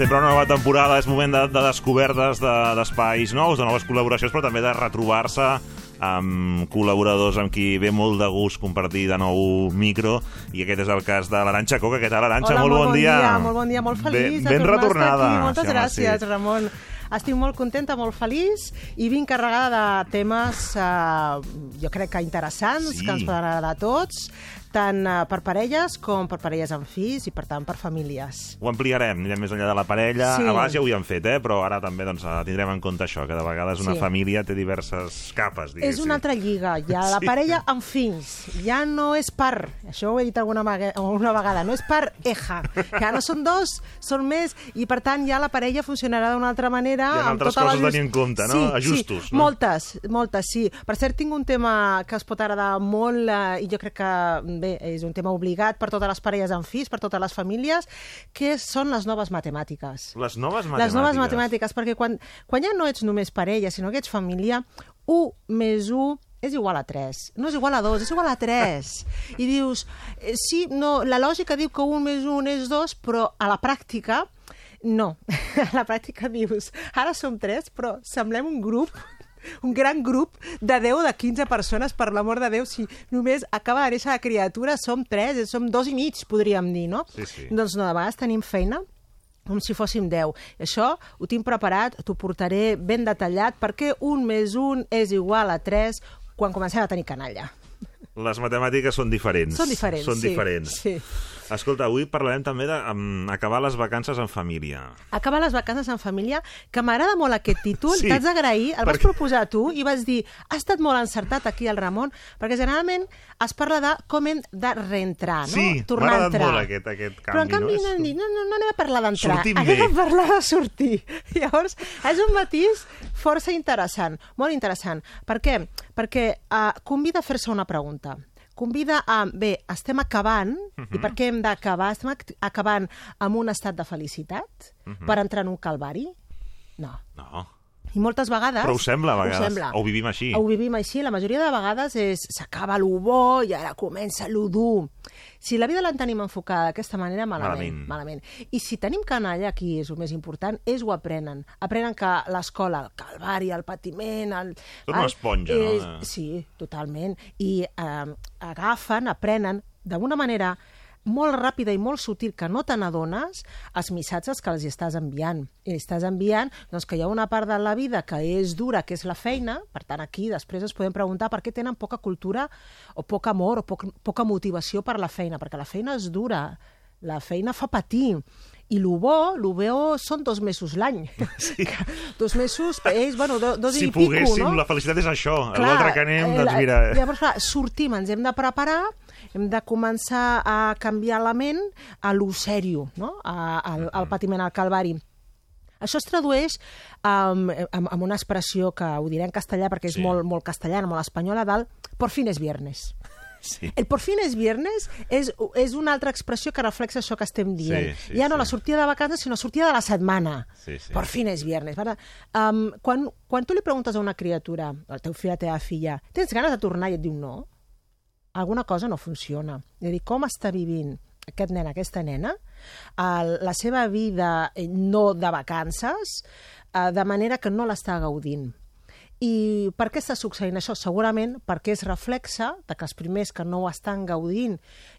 B: Sempre una nova temporada, és moment de, de descobertes de- d'espais de, nous, de noves col·laboracions, però també de retrobar-se amb col·laboradors amb qui ve molt de gust compartir de nou micro, i aquest és el cas de l'Aranxa Coca. Què tal, Aranxa?
I: Hola,
B: molt, bon dia.
I: Molt bon dia, molt feliç
B: ben, ben retornada.
I: Aquí. Moltes
B: Sí, home,
I: gràcies,
B: sí.
I: Ramon. Estic molt contenta, molt feliç i vinc carregada de temes, eh, jo crec que interessants,
B: Sí.
I: que ens poden agradar a tots, tant eh, per parelles com per parelles amb fills i, per tant, per famílies.
B: Ho ampliarem, anirem més enllà de la parella.
I: Sí.
B: Abans ja ho havíem fet, eh? però ara també doncs, eh, tindrem en compte això, que de vegades una
I: Sí.
B: família té diverses capes, diguéssim.
I: És una altra lliga, ja la
B: Sí.
I: parella amb fills, ja no és par, això ho he dit alguna, alguna vegada, no és par eja, ja no són dos, són més, i per tant ja la parella funcionarà d'una altra manera.
B: Hi ha
I: amb
B: altres
I: tota
B: coses a tenir en compte, no?
I: Sí,
B: Ajustos,
I: sí,
B: no?
I: moltes, moltes, sí. Per cert, tinc un tema que es pot agradar molt eh, i jo crec que, bé, és un tema obligat per totes les parelles amb fills, per totes les famílies, que són les noves matemàtiques.
B: Les noves matemàtiques.
I: Les noves matemàtiques, perquè quan, quan ja no ets només parella, sinó que ets família, 1 més 1 és igual a 3. No és igual a 2, és igual a 3. I dius, eh, sí, no, la lògica diu que 1 més 1 és 2, però a la pràctica, no. [laughs] A la pràctica dius, ara som 3, però semblem un grup un gran grup de 10 o de 15 persones, per l'amor de Déu, si només acaba de néixer la criatura, som 3, som dos i mig, podríem dir, no?
B: Sí, sí.
I: Doncs no, de vegades tenim feina com si fóssim 10. Això ho tinc preparat, t'ho portaré ben detallat, perquè un més un és igual a 3 quan comencem a tenir canalla.
B: Les matemàtiques són diferents.
I: Són diferents,
B: Són
I: sí.
B: diferents.
I: Sí.
B: Escolta, avui parlarem també d'acabar les vacances en família.
I: Acabar les vacances en família, que m'agrada molt aquest títol, [laughs]
B: Sí,
I: t'haig d'agrair, el vas
B: perquè-
I: proposar tu i vas dir, ha estat molt encertat aquí el Ramon, perquè generalment es parla de com hem de reentrar, no?
B: Sí,
I: Tornar
B: m'ha agradat molt aquest- aquest
I: Però en
B: canvi,
I: canvi
B: no?
I: no, no, no, no anem a parlar d'entrar, anem a parlar de sortir. [laughs] Llavors, és un matís força interessant, molt interessant. Per què? Perquè uh, convida a fer-se una pregunta convida a... Bé, estem acabant,
B: Mhm.
I: i per què hem d'acabar? Estem ac- acabant amb un estat de felicitat
B: Mhm.
I: per entrar en un calvari? No.
B: No.
I: I moltes vegades...
B: Però ho sembla, a vegades.
I: Ho sembla.
B: O ho vivim així.
I: Ho vivim així. La majoria de vegades és s'acaba lo bo i ara comença lo dur. Si la vida la tenim enfocada d'aquesta manera, malament,
B: Malament.
I: malament. I si tenim canalla, aquí és el més important, és ho aprenen. Aprenen que l'escola, el calvari, el patiment... El,
B: Tot una esponja, no?
I: és- Sí, totalment. I eh, agafen, aprenen d'una manera molt ràpida i molt sutil que no te n'adones els missatges que els estàs enviant. I estàs enviant doncs, que hi ha una part de la vida que és dura, que és la feina, per tant aquí després ens podem preguntar per què tenen poca cultura o poc amor o poc, poca motivació per la feina, perquè la feina és dura, la feina fa patir. I lo bo, lo bo són dos mesos l'any. [laughs] Sí. dos mesos, ells, bueno, do, dos
B: si
I: i pico,
B: poguéssim,
I: no?
B: la felicitat és això. L'altre que anem,
I: eh,
B: doncs mira...
I: Llavors, clar, sortim, ens hem de preparar, hem de començar a canviar la ment a lo sèrio, no? A, al, al patiment, al calvari. Això es tradueix um, amb, amb una expressió que ho diré en castellà perquè és
B: Sí.
I: molt, molt castellana, molt espanyola, del por fin es viernes.
B: Sí.
I: El por fin es viernes és, és una altra expressió que reflexa això que estem dient.
B: Sí, sí,
I: ja no
B: sí.
I: la sortida de vacances, sinó la sortida de la setmana.
B: Sí, sí.
I: Por fin és viernes. Para, um, quan, quan tu li preguntes a una criatura, al teu fill, a la teva filla, tens ganes de tornar? I et diu no. Alguna cosa no funciona. És a dir, com està vivint aquest nen, aquesta nena, el, la seva vida eh, no de vacances, eh, de manera que no l'està gaudint. I per què està succeint això? Segurament perquè és reflexa de que els primers que no ho estan gaudint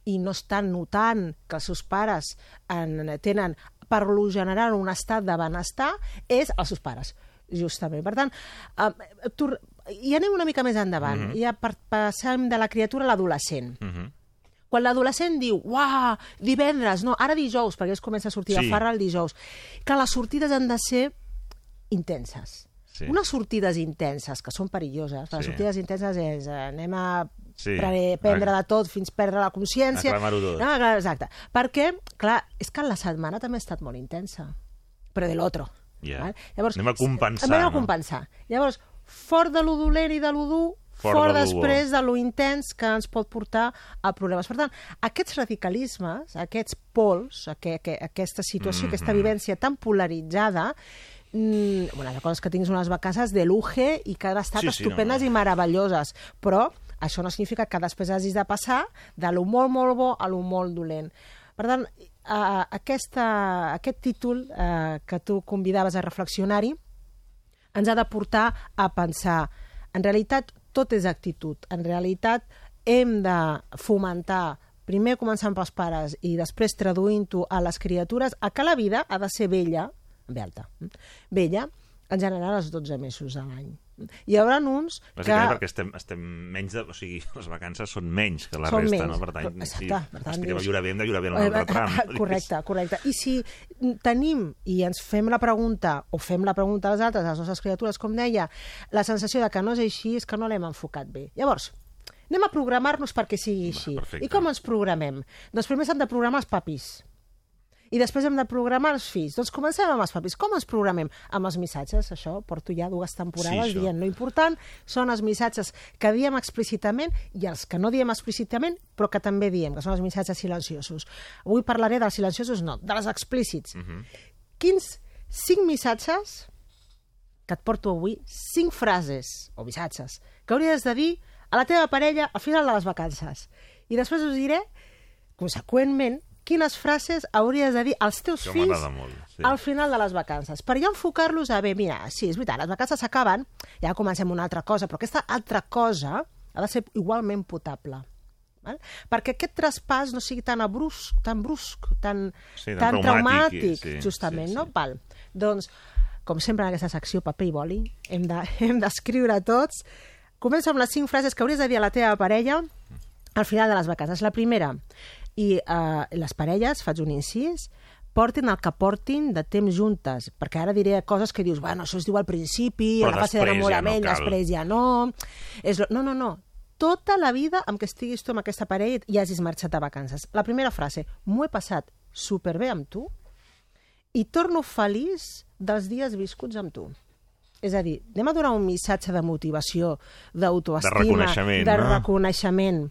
I: i no estan notant que els seus pares en, tenen, per lo general, un estat de benestar, és els seus pares, justament. Per tant, eh, tu, i anem una mica més endavant. Mm -hmm. Ja per, passem de la criatura a l'adolescent.
B: Mm -hmm.
I: Quan l'adolescent diu, uah, divendres, no, ara dijous, perquè es comença a sortir
B: Sí.
I: de farra el dijous, que les sortides han de ser intenses.
B: Sí.
I: Unes sortides intenses, que són perilloses. Les
B: Sí.
I: sortides intenses és eh, anem a
B: Sí.
I: pre prendre de tot fins perdre la consciència.
B: Aclamar-ho tot.
I: No, exacte. Perquè, clar, és que la setmana també ha estat molt intensa. Però de l'altre.
B: Ja.
I: val? Llavors,
B: Anem a compensar,
I: Anem a
B: no?
I: compensar. Llavors, fort de lo dolent i de lo dur,
B: Fort
I: fort,
B: de
I: després de lo intens que ens pot portar a problemes. Per tant, aquests radicalismes, aquests pols, aqu aqu aquesta situació,
B: Mhm.
I: aquesta vivència tan polaritzada, mm, bueno, la cosa és que tinguis unes vacances de luxe i que han estat
B: Sí, sí,
I: estupendes
B: no, no.
I: i meravelloses, però això no significa que després hagis de passar de lo molt, molt bo a lo molt dolent. Per tant, uh, aquesta, aquest títol uh, que tu convidaves a reflexionar-hi ens ha de portar a pensar, en realitat tot és actitud, en realitat hem de fomentar primer començant pels pares i després traduint-ho a les criatures, a que la vida ha de ser vella, belta, vella, en general els 12 mesos a l'any. Hi haurà uns que...
B: Bàsicament perquè estem, estem menys de... O sigui, [laughs] les vacances són menys que la
I: Són
B: resta,
I: menys,
B: no? Per tant,
I: però-
B: si
I: exacte, per tant,
B: aspirem a
I: dius-
B: bé, hem de bé en el nostre tram. [laughs]
I: Correcte, correcte. I si tenim i ens fem la pregunta, o fem la pregunta als altres, a les nostres criatures, com deia, la sensació de que no és així és que no l'hem enfocat bé. Llavors, anem a programar-nos perquè sigui així.
B: perfecte.
I: I com ens programem? Doncs primer s'han de programar els papis. I després hem de programar els fills. Doncs comencem amb els papis. Com ens programem? Amb els missatges. Això porto ja dues temporades
B: Sí, això.
I: dient. Lo important són els missatges que diem explícitament i els que no diem explícitament, però que també diem, que són els missatges silenciosos. Avui parlaré dels silenciosos, no, dels explícits. Quins cinc missatges que et porto avui, cinc frases o missatges que hauries de dir a la teva parella al final de les vacances. I després us diré, conseqüentment, quines frases hauries de dir als teus
B: Això
I: fills
B: molt, sí.
I: al final de les vacances. Per ja enfocar-los a, bé, mira, sí, és veritat, les vacances s'acaben, ja comencem una altra cosa, però aquesta altra cosa ha de ser igualment potable. Val? perquè aquest traspàs no sigui tan abrusc, tan brusc, tan,
B: Sí, tan
I: tan
B: traumàtic,
I: traumàtic,
B: sí,
I: justament,
B: sí,
I: no?
B: sí.
I: Val. Doncs, com sempre en aquesta secció, paper i boli, hem de- [laughs] hem d'escriure tots. Començo amb les cinc frases que hauries de dir a la teva parella al final de les vacances. La primera, i eh, les parelles, faig un incís, portin el que portin de temps juntes, perquè ara diré coses que dius, bueno, això es diu al principi,
B: Però
I: en la fase
B: després ja
I: d'enamorament,
B: no cal.
I: després ja no... És lo... No, no, no. Tota la vida amb què estiguis tu amb aquesta parella i hagis marxat de vacances. La primera frase, m'ho he passat superbé amb tu i torno feliç dels dies viscuts amb tu. És a dir, anem a donar un missatge de motivació, d'autoestima,
B: De reconeixement,
I: de
B: no?
I: reconeixement.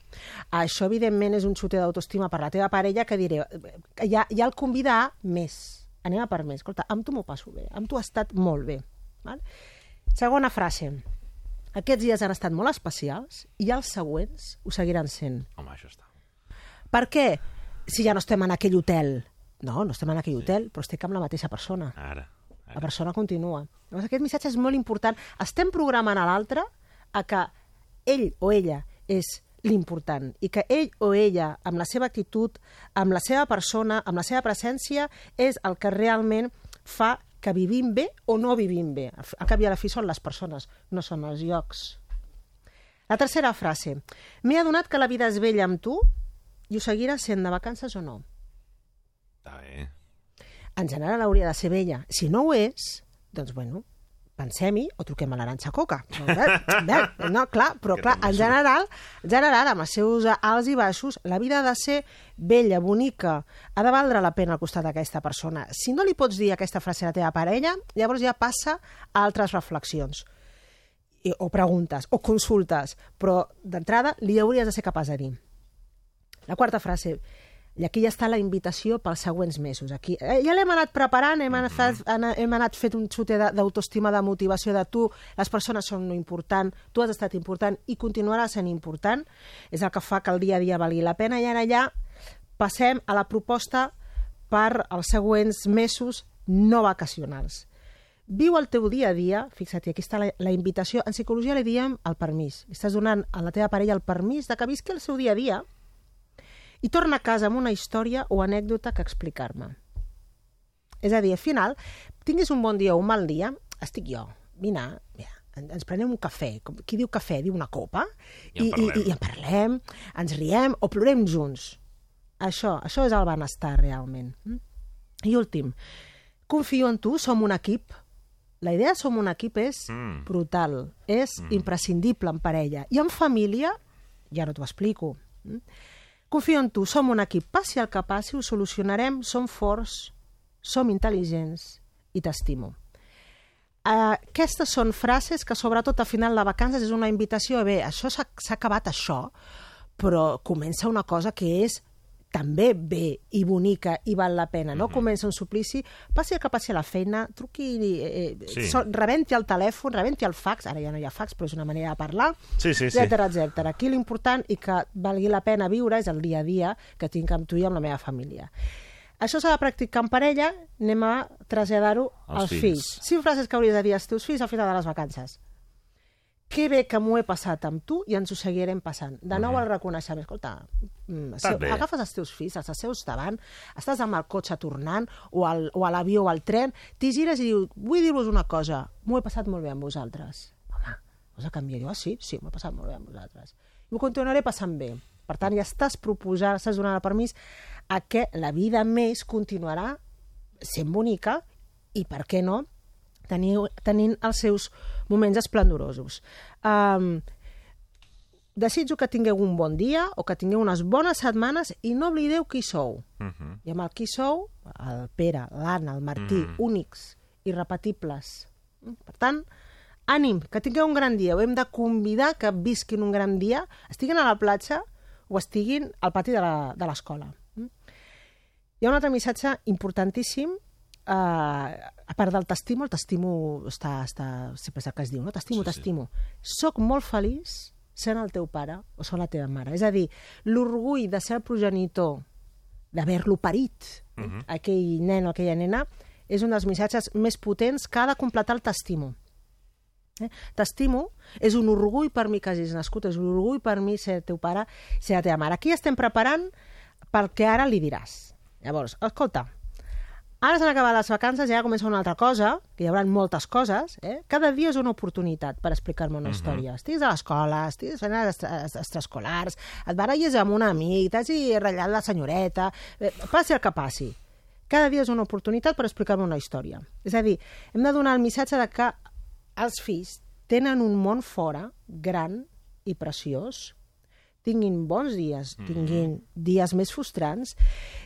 I: Això, evidentment, és un xute d'autoestima per la teva parella que diré, que ja, ja el convida a més. Anem a per més. Escolta, amb tu m'ho passo bé, amb tu ha estat molt bé. Val? Segona frase. Aquests dies han estat molt especials i els següents ho seguiran sent.
B: Home, això està.
I: Per què? Si ja no estem en aquell hotel. No, no estem en aquell hotel, però estic amb la mateixa persona.
B: Ara.
I: La persona continua. Llavors, aquest missatge és molt important. Estem programant a l'altre a que ell o ella és l'important i que ell o ella, amb la seva actitud, amb la seva persona, amb la seva presència, és el que realment fa que vivim bé o no vivim bé. Al cap i a la fi són les persones, no són els llocs. La tercera frase. M'he adonat que la vida és bella amb tu i ho seguirà sent de vacances o no.
B: Està bé.
I: En general hauria de ser bella. Si no ho és, doncs bueno, pensem-hi o truquem a l'Aranxa Coca. [laughs] No, no, clar, però clar, en general, en general, amb els seus alts i baixos, la vida ha de ser bella, bonica, ha de valdre la pena al costat d'aquesta persona. Si no li pots dir aquesta frase a la teva parella, llavors ja passa a altres reflexions i- o preguntes, o consultes, però d'entrada li hauries de ser capaç de dir. La quarta frase, i aquí ja està la invitació pels següents mesos. Aquí, eh, ja l'hem anat preparant, hem anat, mm hem anat fet un xute d'autoestima, de motivació de tu, les persones són important, tu has estat important i continuaràs sent important, és el que fa que el dia a dia valgui la pena, i ara ja passem a la proposta per als següents mesos no vacacionals. Viu el teu dia a dia, fixa't, aquí està la, la invitació, en psicologia li diem el permís. Estàs donant a la teva parella el permís de que visqui el seu dia a dia i torna a casa amb una història o anècdota que explicar-me. És a dir, al final, tinguis un bon dia o un mal dia, estic jo, vine, mira, en- ens prenem un cafè. Com- Qui diu cafè? Diu una copa.
B: I en
I: i,
B: parlem.
I: i, i en parlem, ens riem o plorem junts. Això, això és el benestar, realment. Mm? I últim, confio en tu, som un equip. La idea de som un equip és
B: Mm.
I: brutal, és imprescindible en parella. I en família, ja no t'ho explico. Mm? Confio en tu, som un equip. Passi el que passi, ho solucionarem, som forts, som intel·ligents i t'estimo. Uh, aquestes són frases que, sobretot a final de vacances, és una invitació a bé, això s'ha acabat això, però comença una cosa que és també bé i bonica i val la pena, no? Comença un suplici, passi el que passi a la feina, truqui, eh,
B: Sí.
I: sí. so, rebenti el telèfon, rebenti el fax, ara ja no hi ha fax, però és una manera de parlar,
B: Sí, sí, sí.
I: etcètera, etcètera. Aquí l'important i que valgui la pena viure és el dia a dia que tinc amb tu i amb la meva família. Això s'ha de practicar en parella, anem a traslladar-ho
B: Als
I: als,
B: fills.
I: fills. Cinc frases que hauries de dir als teus fills al final de les vacances. Que bé que m'ho he passat amb tu i ens ho seguirem passant. De nou el reconeixement. Escolta, mm, si agafes els teus fills, els seus davant, estàs amb el cotxe tornant, o, al, o a l'avió o al tren, t'hi gires i dius, vull dir-vos una cosa, m'ho he passat molt bé amb vosaltres. Home, us ha canviat? Jo, ah, sí, sí, m'ho he passat molt bé amb vosaltres. I m'ho continuaré passant bé. Per tant, ja estàs proposant, estàs donant el permís a que la vida més continuarà sent bonica i, per què no, teniu, tenint els seus moments esplendorosos. Um, desitjo que tingueu un bon dia o que tingueu unes bones setmanes i no oblideu qui sou.
B: Uh -huh.
I: I amb el qui sou, el Pere, l'Anna, el Martí, mm. únics, irrepetibles. Per tant, ànim, que tingueu un gran dia. Ho hem de convidar que visquin un gran dia, estiguin a la platja o estiguin al pati de l'escola. Mm? Hi ha un altre missatge importantíssim, eh, a part del t'estimo, el t'estimo està, està, sempre és el que es diu, no? T'estimo,
B: Sí, sí.
I: t'estimo. Soc molt feliç sent el teu pare o sent la teva mare. És a dir, l'orgull de ser el progenitor, d'haver-lo parit, uh -huh. aquell nen o aquella nena, és un dels missatges més potents que ha de completar el t'estimo. Eh? T'estimo és un orgull per mi que hagis nascut, és un orgull per mi ser el teu pare, ser la teva mare. Aquí estem preparant pel que ara li diràs. Llavors, escolta, ara s'han acabat les vacances i ara comença una altra cosa, que hi haurà moltes coses, eh? cada dia és una oportunitat per explicar-me una història. Estiguis a l'escola, estiguis fent les extra- les extraescolars, et baralles amb un amic, t'hagi ratllat la senyoreta, eh, passi el que passi. Cada dia és una oportunitat per explicar-me una història. És a dir, hem de donar el missatge de que els fills tenen un món fora gran i preciós, tinguin bons dies, tinguin dies més frustrants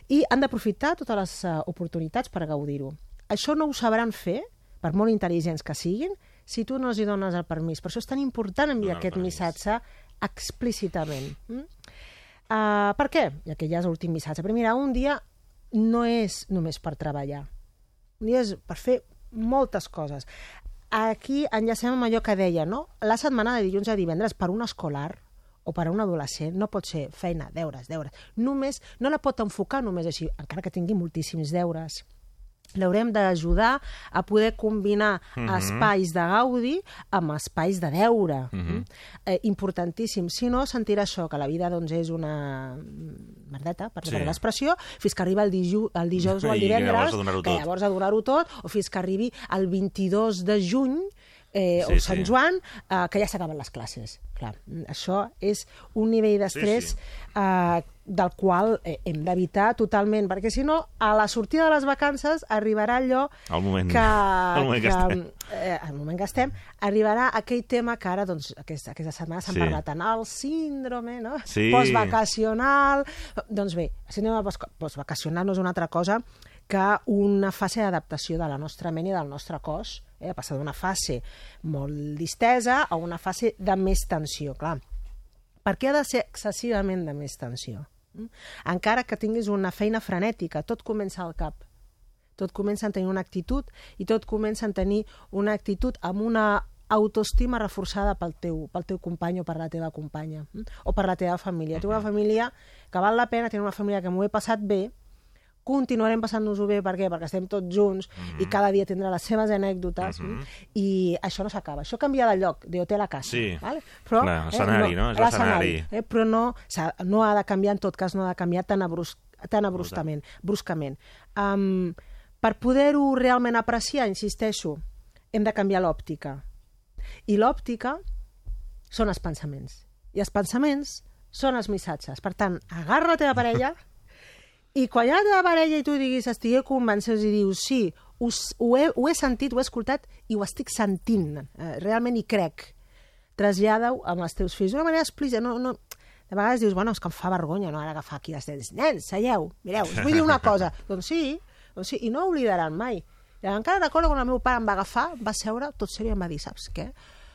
I: i han d'aprofitar totes les uh, oportunitats per gaudir-ho. Això no ho sabran fer, per molt intel·ligents que siguin, si tu no els hi dones el permís. Per això és tan important enviar
B: el
I: aquest
B: permís.
I: missatge explícitament. Mm? Uh, per què? I aquest ja és l'últim missatge. Però mira, un dia no és només per treballar. Un dia és per fer moltes coses. Aquí enllacem amb allò que deia, no? La setmana de dilluns a divendres per un escolar o per a un adolescent no pot ser feina, deures, deures. Només, no la pot enfocar només així, encara que tingui moltíssims deures. L'haurem d'ajudar a poder combinar
B: Mhm.
I: espais de gaudi amb espais de deure. Mm eh, importantíssim. Si no, sentirà això, que la vida doncs, és una merdeta, per
B: Sí.
I: l'expressió, fins que arriba el, diju el dijous o el [laughs]
B: I
I: divendres,
B: llavors
I: que
B: tot.
I: llavors a donar-ho tot, o fins que arribi el 22 de juny, eh,
B: Sí,
I: o Sant
B: sí.
I: Joan, eh, que ja s'acaben les classes. Clar, mm, això és un nivell d'estrès
B: Sí, sí.
I: eh, del qual eh, hem d'evitar totalment, perquè si no, a la sortida de les vacances arribarà allò
B: El moment-
I: que, [laughs]
B: el moment que estem.
I: eh, el moment que estem, arribarà aquell tema que ara, doncs, aquesta, aquesta setmana s'han
B: Sí.
I: parlat tant, el síndrome no?
B: Sí.
I: postvacacional... Doncs bé, el síndrome post- postvacacional no és una altra cosa que una fase d'adaptació de la nostra ment i del nostre cos, eh? passar d'una fase molt distesa a una fase de més tensió, clar. Per què ha de ser excessivament de més tensió? Mm? Encara que tinguis una feina frenètica, tot comença al cap. Tot comença a tenir una actitud i tot comença a tenir una actitud amb una autoestima reforçada pel teu, pel teu company o per la teva companya mm? o per la teva família. Tinc una família que val la pena, tinc una família que m'ho he passat bé, continuarem passant-nos-ho bé, per què? Perquè estem tots junts i cada dia tindrà les seves anècdotes mm? i això no s'acaba. Això canvia de lloc, de hotel a casa.
B: Sí.
I: Vale? Però,
B: Clar, escenari, no? És l'escenari.
I: Eh, però no, no ha de canviar, en tot cas, no ha de canviar tan, abrus, tan abrustament, bruscament. Um, per poder-ho realment apreciar, insisteixo, hem de canviar l'òptica. I l'òptica són els pensaments. I els pensaments són els missatges. Per tant, agarra la teva parella [laughs] i quan hi ha la parella i tu diguis estigué convençut i dius sí, ho, s- ho, he, ho he sentit, ho he escoltat i ho estic sentint, eh, realment hi crec trasllada-ho amb els teus fills d'una manera explícita. No, no... De vegades dius, bueno, és que em fa vergonya no, ara agafar aquí les dents. Nens, seieu, mireu, us vull dir una cosa. [laughs] doncs sí, doncs sí, i no oblidaran mai. I encara recordo quan el meu pare em va agafar, va seure, tot seriós, i em va dir, saps què?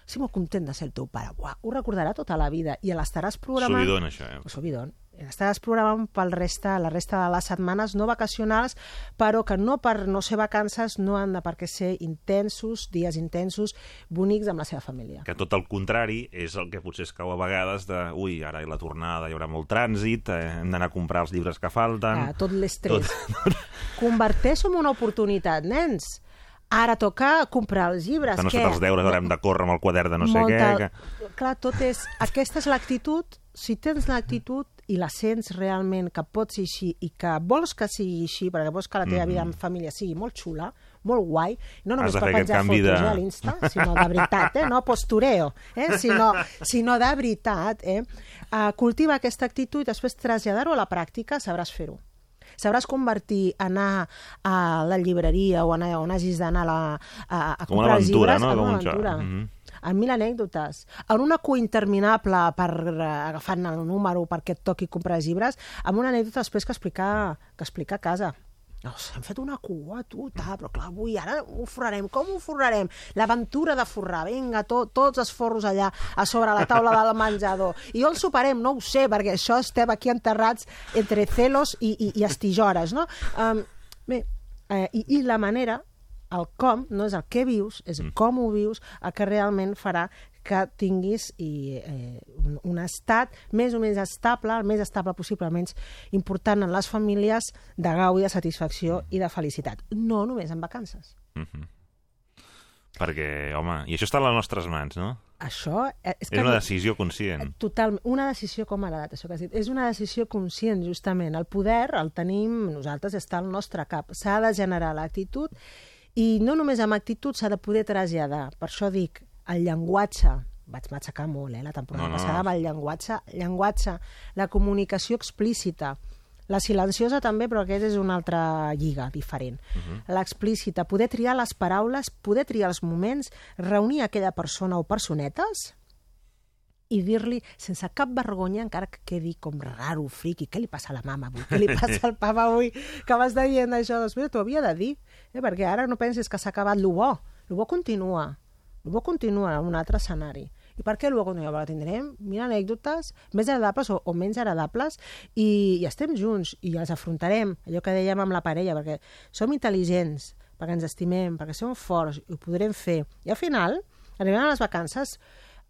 I: Estic molt content de ser el teu pare. Uah, ho recordarà tota la vida i l'estaràs programant...
B: Subidon, això, eh?
I: Subidon. Estàs programant pel resta, la resta de les setmanes no vacacionals, però que no per no ser vacances no han de per què ser intensos, dies intensos, bonics amb la seva família.
B: Que tot el contrari és el que potser es cau a vegades de ui, ara hi la tornada, hi haurà molt trànsit, eh, hem d'anar a comprar els llibres que falten...
I: Ah, tot l'estrès. [laughs] Converteix-ho en una oportunitat, nens. Ara toca comprar els llibres.
B: Que no fet els deures, ara hem de córrer amb el quadern de no sé què... Que...
I: Clar, tot és... Aquesta és l'actitud. Si tens l'actitud i la sents realment que pot ser així i que vols que sigui així, perquè vols que la teva vida en família sigui molt xula, molt guai, no només per penjar fotos
B: de-
I: a l'Insta, sinó de veritat, eh? no postureo, eh? sinó, sinó de veritat. Eh? Uh, cultiva aquesta actitud i després traslladar-ho a la pràctica sabràs fer-ho. Sabràs convertir anar a la llibreria o anar on hagis d'anar a, la, a, a comprar
B: aventura,
I: llibres
B: no?
I: en una
B: un joc.
I: aventura. En mil anècdotes. En una cua interminable per eh, agafant el número perquè et toqui comprar els llibres, amb una anècdota després que explicar, que explicar a casa. No, hem fet una cua, tu, ta, però clar, avui ara ho forrarem. Com ho forrarem? L'aventura de forrar. Vinga, to, tots els forros allà a sobre la taula del [laughs] menjador. I on soparem? No ho sé, perquè això estem aquí enterrats entre celos i, i, i estijores, no? Um, bé, eh, i, i la manera, el com, no és el què vius, és com ho vius, el que realment farà que tinguis i, eh, un, un estat més o menys estable, el més estable possible, el menys important en les famílies, de gaudi, de satisfacció i de felicitat. No només en vacances.
B: Perquè, home, i això està a les nostres mans, no?
I: Això eh, és,
B: És una decisió conscient.
I: Total, una decisió, com m'ha agradat això que has dit, és una decisió conscient, justament. El poder el tenim nosaltres, està al nostre cap. S'ha de generar l'actitud i no només amb actitud s'ha de poder traslladar. Per això dic, el llenguatge, vaig matxacar molt, eh, la temporada
B: No, no.
I: passada, amb el llenguatge, llenguatge, la comunicació explícita, la silenciosa també, però aquesta és una altra lliga diferent. L'explícita, poder triar les paraules, poder triar els moments, reunir aquella persona o personetes i dir-li sense cap vergonya, encara que quedi com raro, friqui, què li passa a la mama avui? Què li [laughs] passa al papa avui? Que m'està dient això? Doncs mira, t'ho havia de dir, eh? perquè ara no pensis que s'ha acabat lo bo. Lo bo continua. Lo bo continua en un altre escenari. I per què el bo continua? Perquè tindrem mil anècdotes més agradables o, o menys agradables i, i estem junts i les afrontarem, allò que dèiem amb la parella, perquè som intel·ligents, perquè ens estimem, perquè som forts i ho podrem fer. I al final, arribant a les vacances,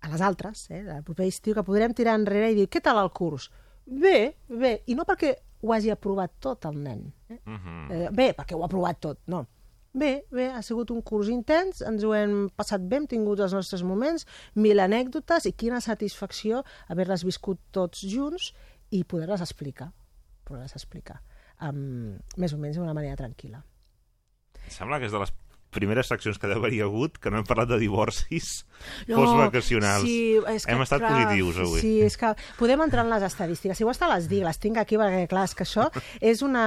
I: a les altres, eh, del proper estiu, que podrem tirar enrere i dir, què tal el curs? Bé, bé, i no perquè ho hagi aprovat tot el nen. Eh? eh, bé, perquè ho ha aprovat tot, no. Bé, bé, ha sigut un curs intens, ens ho hem passat bé, hem tingut els nostres moments, mil anècdotes i quina satisfacció haver-les viscut tots junts i poder-les explicar, poder-les explicar, um, més o menys d'una manera tranquil·la.
B: Em sembla que és de les primeres seccions que deu haver-hi hagut, que no hem parlat de divorcis
I: No,
B: postvacacionals.
I: Sí, és que,
B: Hem estat
I: clar,
B: positius avui.
I: Sí, és que podem entrar en les estadístiques. Si vols te les dic, les tinc aquí, perquè clar, és que això és una,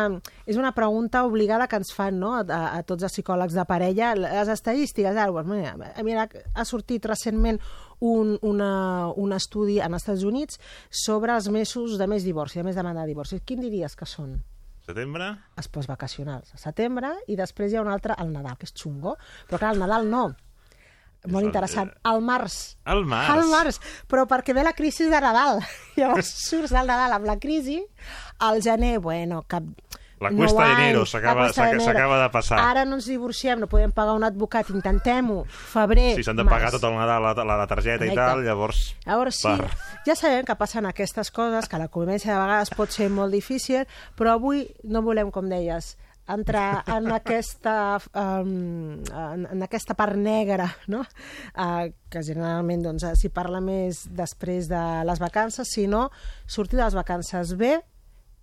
I: és una pregunta obligada que ens fan no? a, a tots els psicòlegs de parella. Les estadístiques, ara, doncs, mira, mira, ha sortit recentment un, una, un estudi en els Estats Units sobre els mesos de més divorci, de més demanda de divorci. Quin diries que són?
B: Setembre?
I: els postvacacionals, a setembre, i després hi ha un altre al Nadal, que és xungo. Però clar, el Nadal no. Molt
B: el-
I: interessant. Al març.
B: Al març.
I: Al març. Però perquè ve la crisi de Nadal. [laughs] Llavors surts del Nadal amb la crisi, al gener, bueno, cap...
B: La cuesta de enero s'acaba s'acaba de passar.
I: Ara no ens divorciem, no podem pagar un advocat, intentem-ho. Febrer,
B: Si s'han de
I: març.
B: pagar tot el Nadal la, la, la targeta i
I: Correcte.
B: tal, llavors...
I: Llavors sí,
B: Per.
I: ja sabem que passen aquestes coses, que la convivència de vegades pot ser molt difícil, però avui no volem, com deies, entrar en [laughs] aquesta, um, en, en aquesta part negra, no? Uh, que generalment doncs, s'hi parla més després de les vacances, sinó sortir de les vacances bé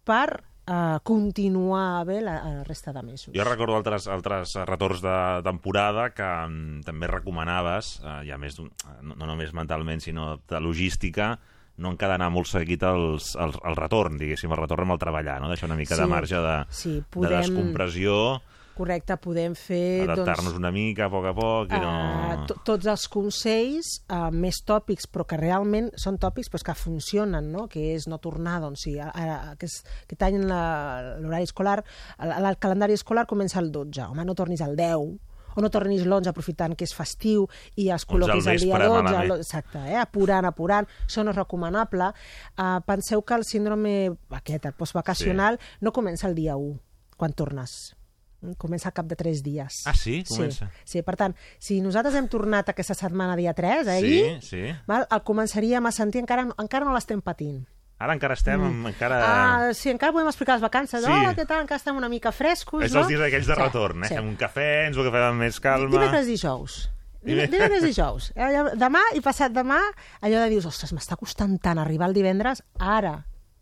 I: per uh, continuar bé la, la resta de mesos.
B: Jo recordo altres, altres retorns de temporada que mm, també recomanaves, eh, ja més no, no només mentalment, sinó de logística, no encadenar molt seguit els, els, el retorn, diguéssim, el retorn amb el treballar, no? deixar una mica
I: Sí,
B: de marge de,
I: sí,
B: de
I: podem-
B: descompressió,
I: Correcte, podem fer...
B: adaptar-nos
I: doncs,
B: una mica a poc a poc i no...
I: Uh, to- tots els consells uh, més tòpics, però que realment són tòpics però que funcionen, no? que és no tornar, doncs, sí, ara, aquest, aquest any la- l'horari escolar, el, el calendari escolar comença el 12, home, no tornis al 10, o no tornis l'11 aprofitant que és festiu i
B: al
I: col·loquis el dia
B: vespre,
I: 12.
B: malament.
I: Exacte, eh? apurant, apurant. Això no és recomanable. Uh, penseu que el síndrome aquest, el postvacacional, sí. no comença el dia 1, quan tornes. Comença cap de 3 dies.
B: Ah, sí? Comença.
I: Sí, sí, per tant, si nosaltres hem tornat aquesta setmana dia 3, ahir,
B: Sí, sí.
I: val, el començaríem a sentir, encara, encara no l'estem patint.
B: Ara encara estem, mm. encara...
I: Ah, sí, encara podem explicar les vacances.
B: Sí.
I: Hola, què tal? Encara estem una mica frescos,
B: és
I: no?
B: els dies aquells de
I: Sí,
B: retorn, eh?
I: sí.
B: Fem un cafè, ens ho agafem amb més calma...
I: Dimecres dijous. Dime- Dimecres dijous. Eh, Demà i passat demà, allò de dius, ostres, m'està costant tant arribar el divendres, ara,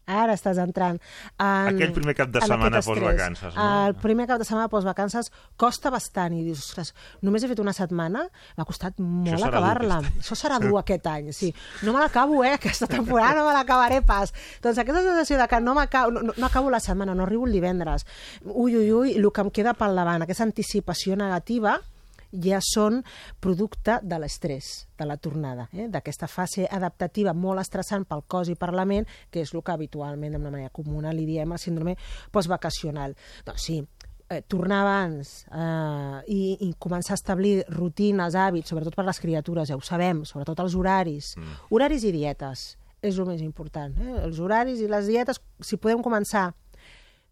I: ara estàs entrant en,
B: Aquell primer cap de setmana postvacances, no?
I: El primer cap de setmana postvacances costa bastant i dius, ostres, només he fet una setmana, m'ha costat molt acabar-la. Això serà dur aquest any, sí. No me l'acabo, eh, aquesta temporada no me l'acabaré pas. Doncs aquesta sensació de que no, m'acabo- no, no, no acabo la setmana, no arribo el divendres. Ui, ui, ui, el que em queda pel davant, aquesta anticipació negativa, ja són producte de l'estrès, de la tornada, eh? d'aquesta fase adaptativa molt estressant pel cos i per la ment, que és el que habitualment, d'una manera comuna, li diem el síndrome postvacacional. Doncs sí, eh, tornar abans eh, i, i començar a establir rutines, hàbits, sobretot per les criatures, ja ho sabem, sobretot els horaris. Mm. Horaris i dietes és el més important. Eh? Els horaris i les dietes, si podem començar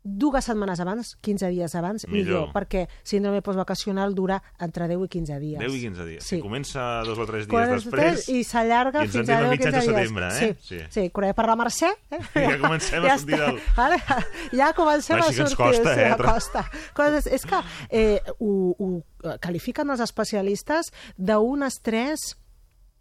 I: dues setmanes abans, 15 dies abans, millor,
B: Millor.
I: perquè síndrome postvacacional dura entre 10 i 15 dies.
B: 10 i 15 dies.
I: Sí.
B: Si comença dos o tres dies
I: Quan
B: després...
I: I s'allarga fins a
B: entrem a
I: 10 o 15
B: mitjans de
I: dies.
B: setembre, eh?
I: Sí,
B: Sí.
I: sí. sí corre per la Mercè. Eh? [laughs]
B: Ja comencem a sortir del- [laughs]
I: Ara, ja comencem
B: Així
I: a
B: que ens
I: sortir.
B: costa,
I: sí,
B: eh,
I: costa. Coses, és que eh, ho, ho qualifiquen els especialistes d'un estrès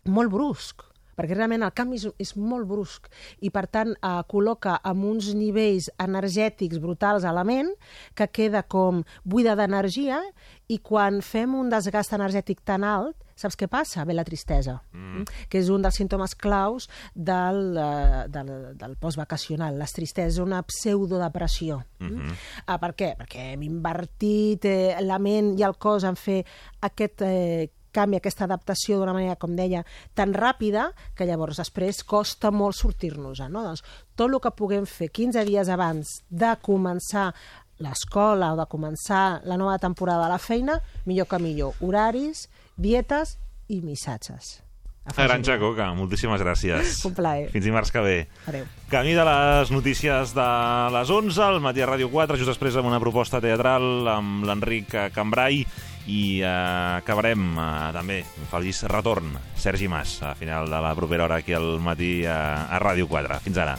I: molt brusc perquè realment el canvi és, és molt brusc i per tant eh, col·loca amb uns nivells energètics brutals a la ment que queda com buida d'energia i quan fem un desgast energètic tan alt saps què passa? Ve la tristesa, mm. que és un dels símptomes claus del, eh, del, del postvacacional. La tristesa és una pseudodepressió. Mm -hmm. ah, per què? Perquè hem invertit eh, la ment i el cos en fer aquest eh, canvi, aquesta adaptació d'una manera, com deia, tan ràpida que llavors després costa molt sortir-nos. No? Doncs tot el que puguem fer 15 dies abans de començar l'escola o de començar la nova temporada de la feina, millor que millor. Horaris, dietes i missatges.
B: Arantxa Coca, moltíssimes gràcies.
I: Un plaer.
B: Fins dimarts que ve.
I: Adéu.
B: Camí de les notícies de les 11, al matí a Ràdio 4, just després amb una proposta teatral amb l'Enric Cambrai i eh, acabarem eh, també feliç retorn Sergi Mas a final de la propera hora aquí al matí a, a Ràdio 4. Fins ara.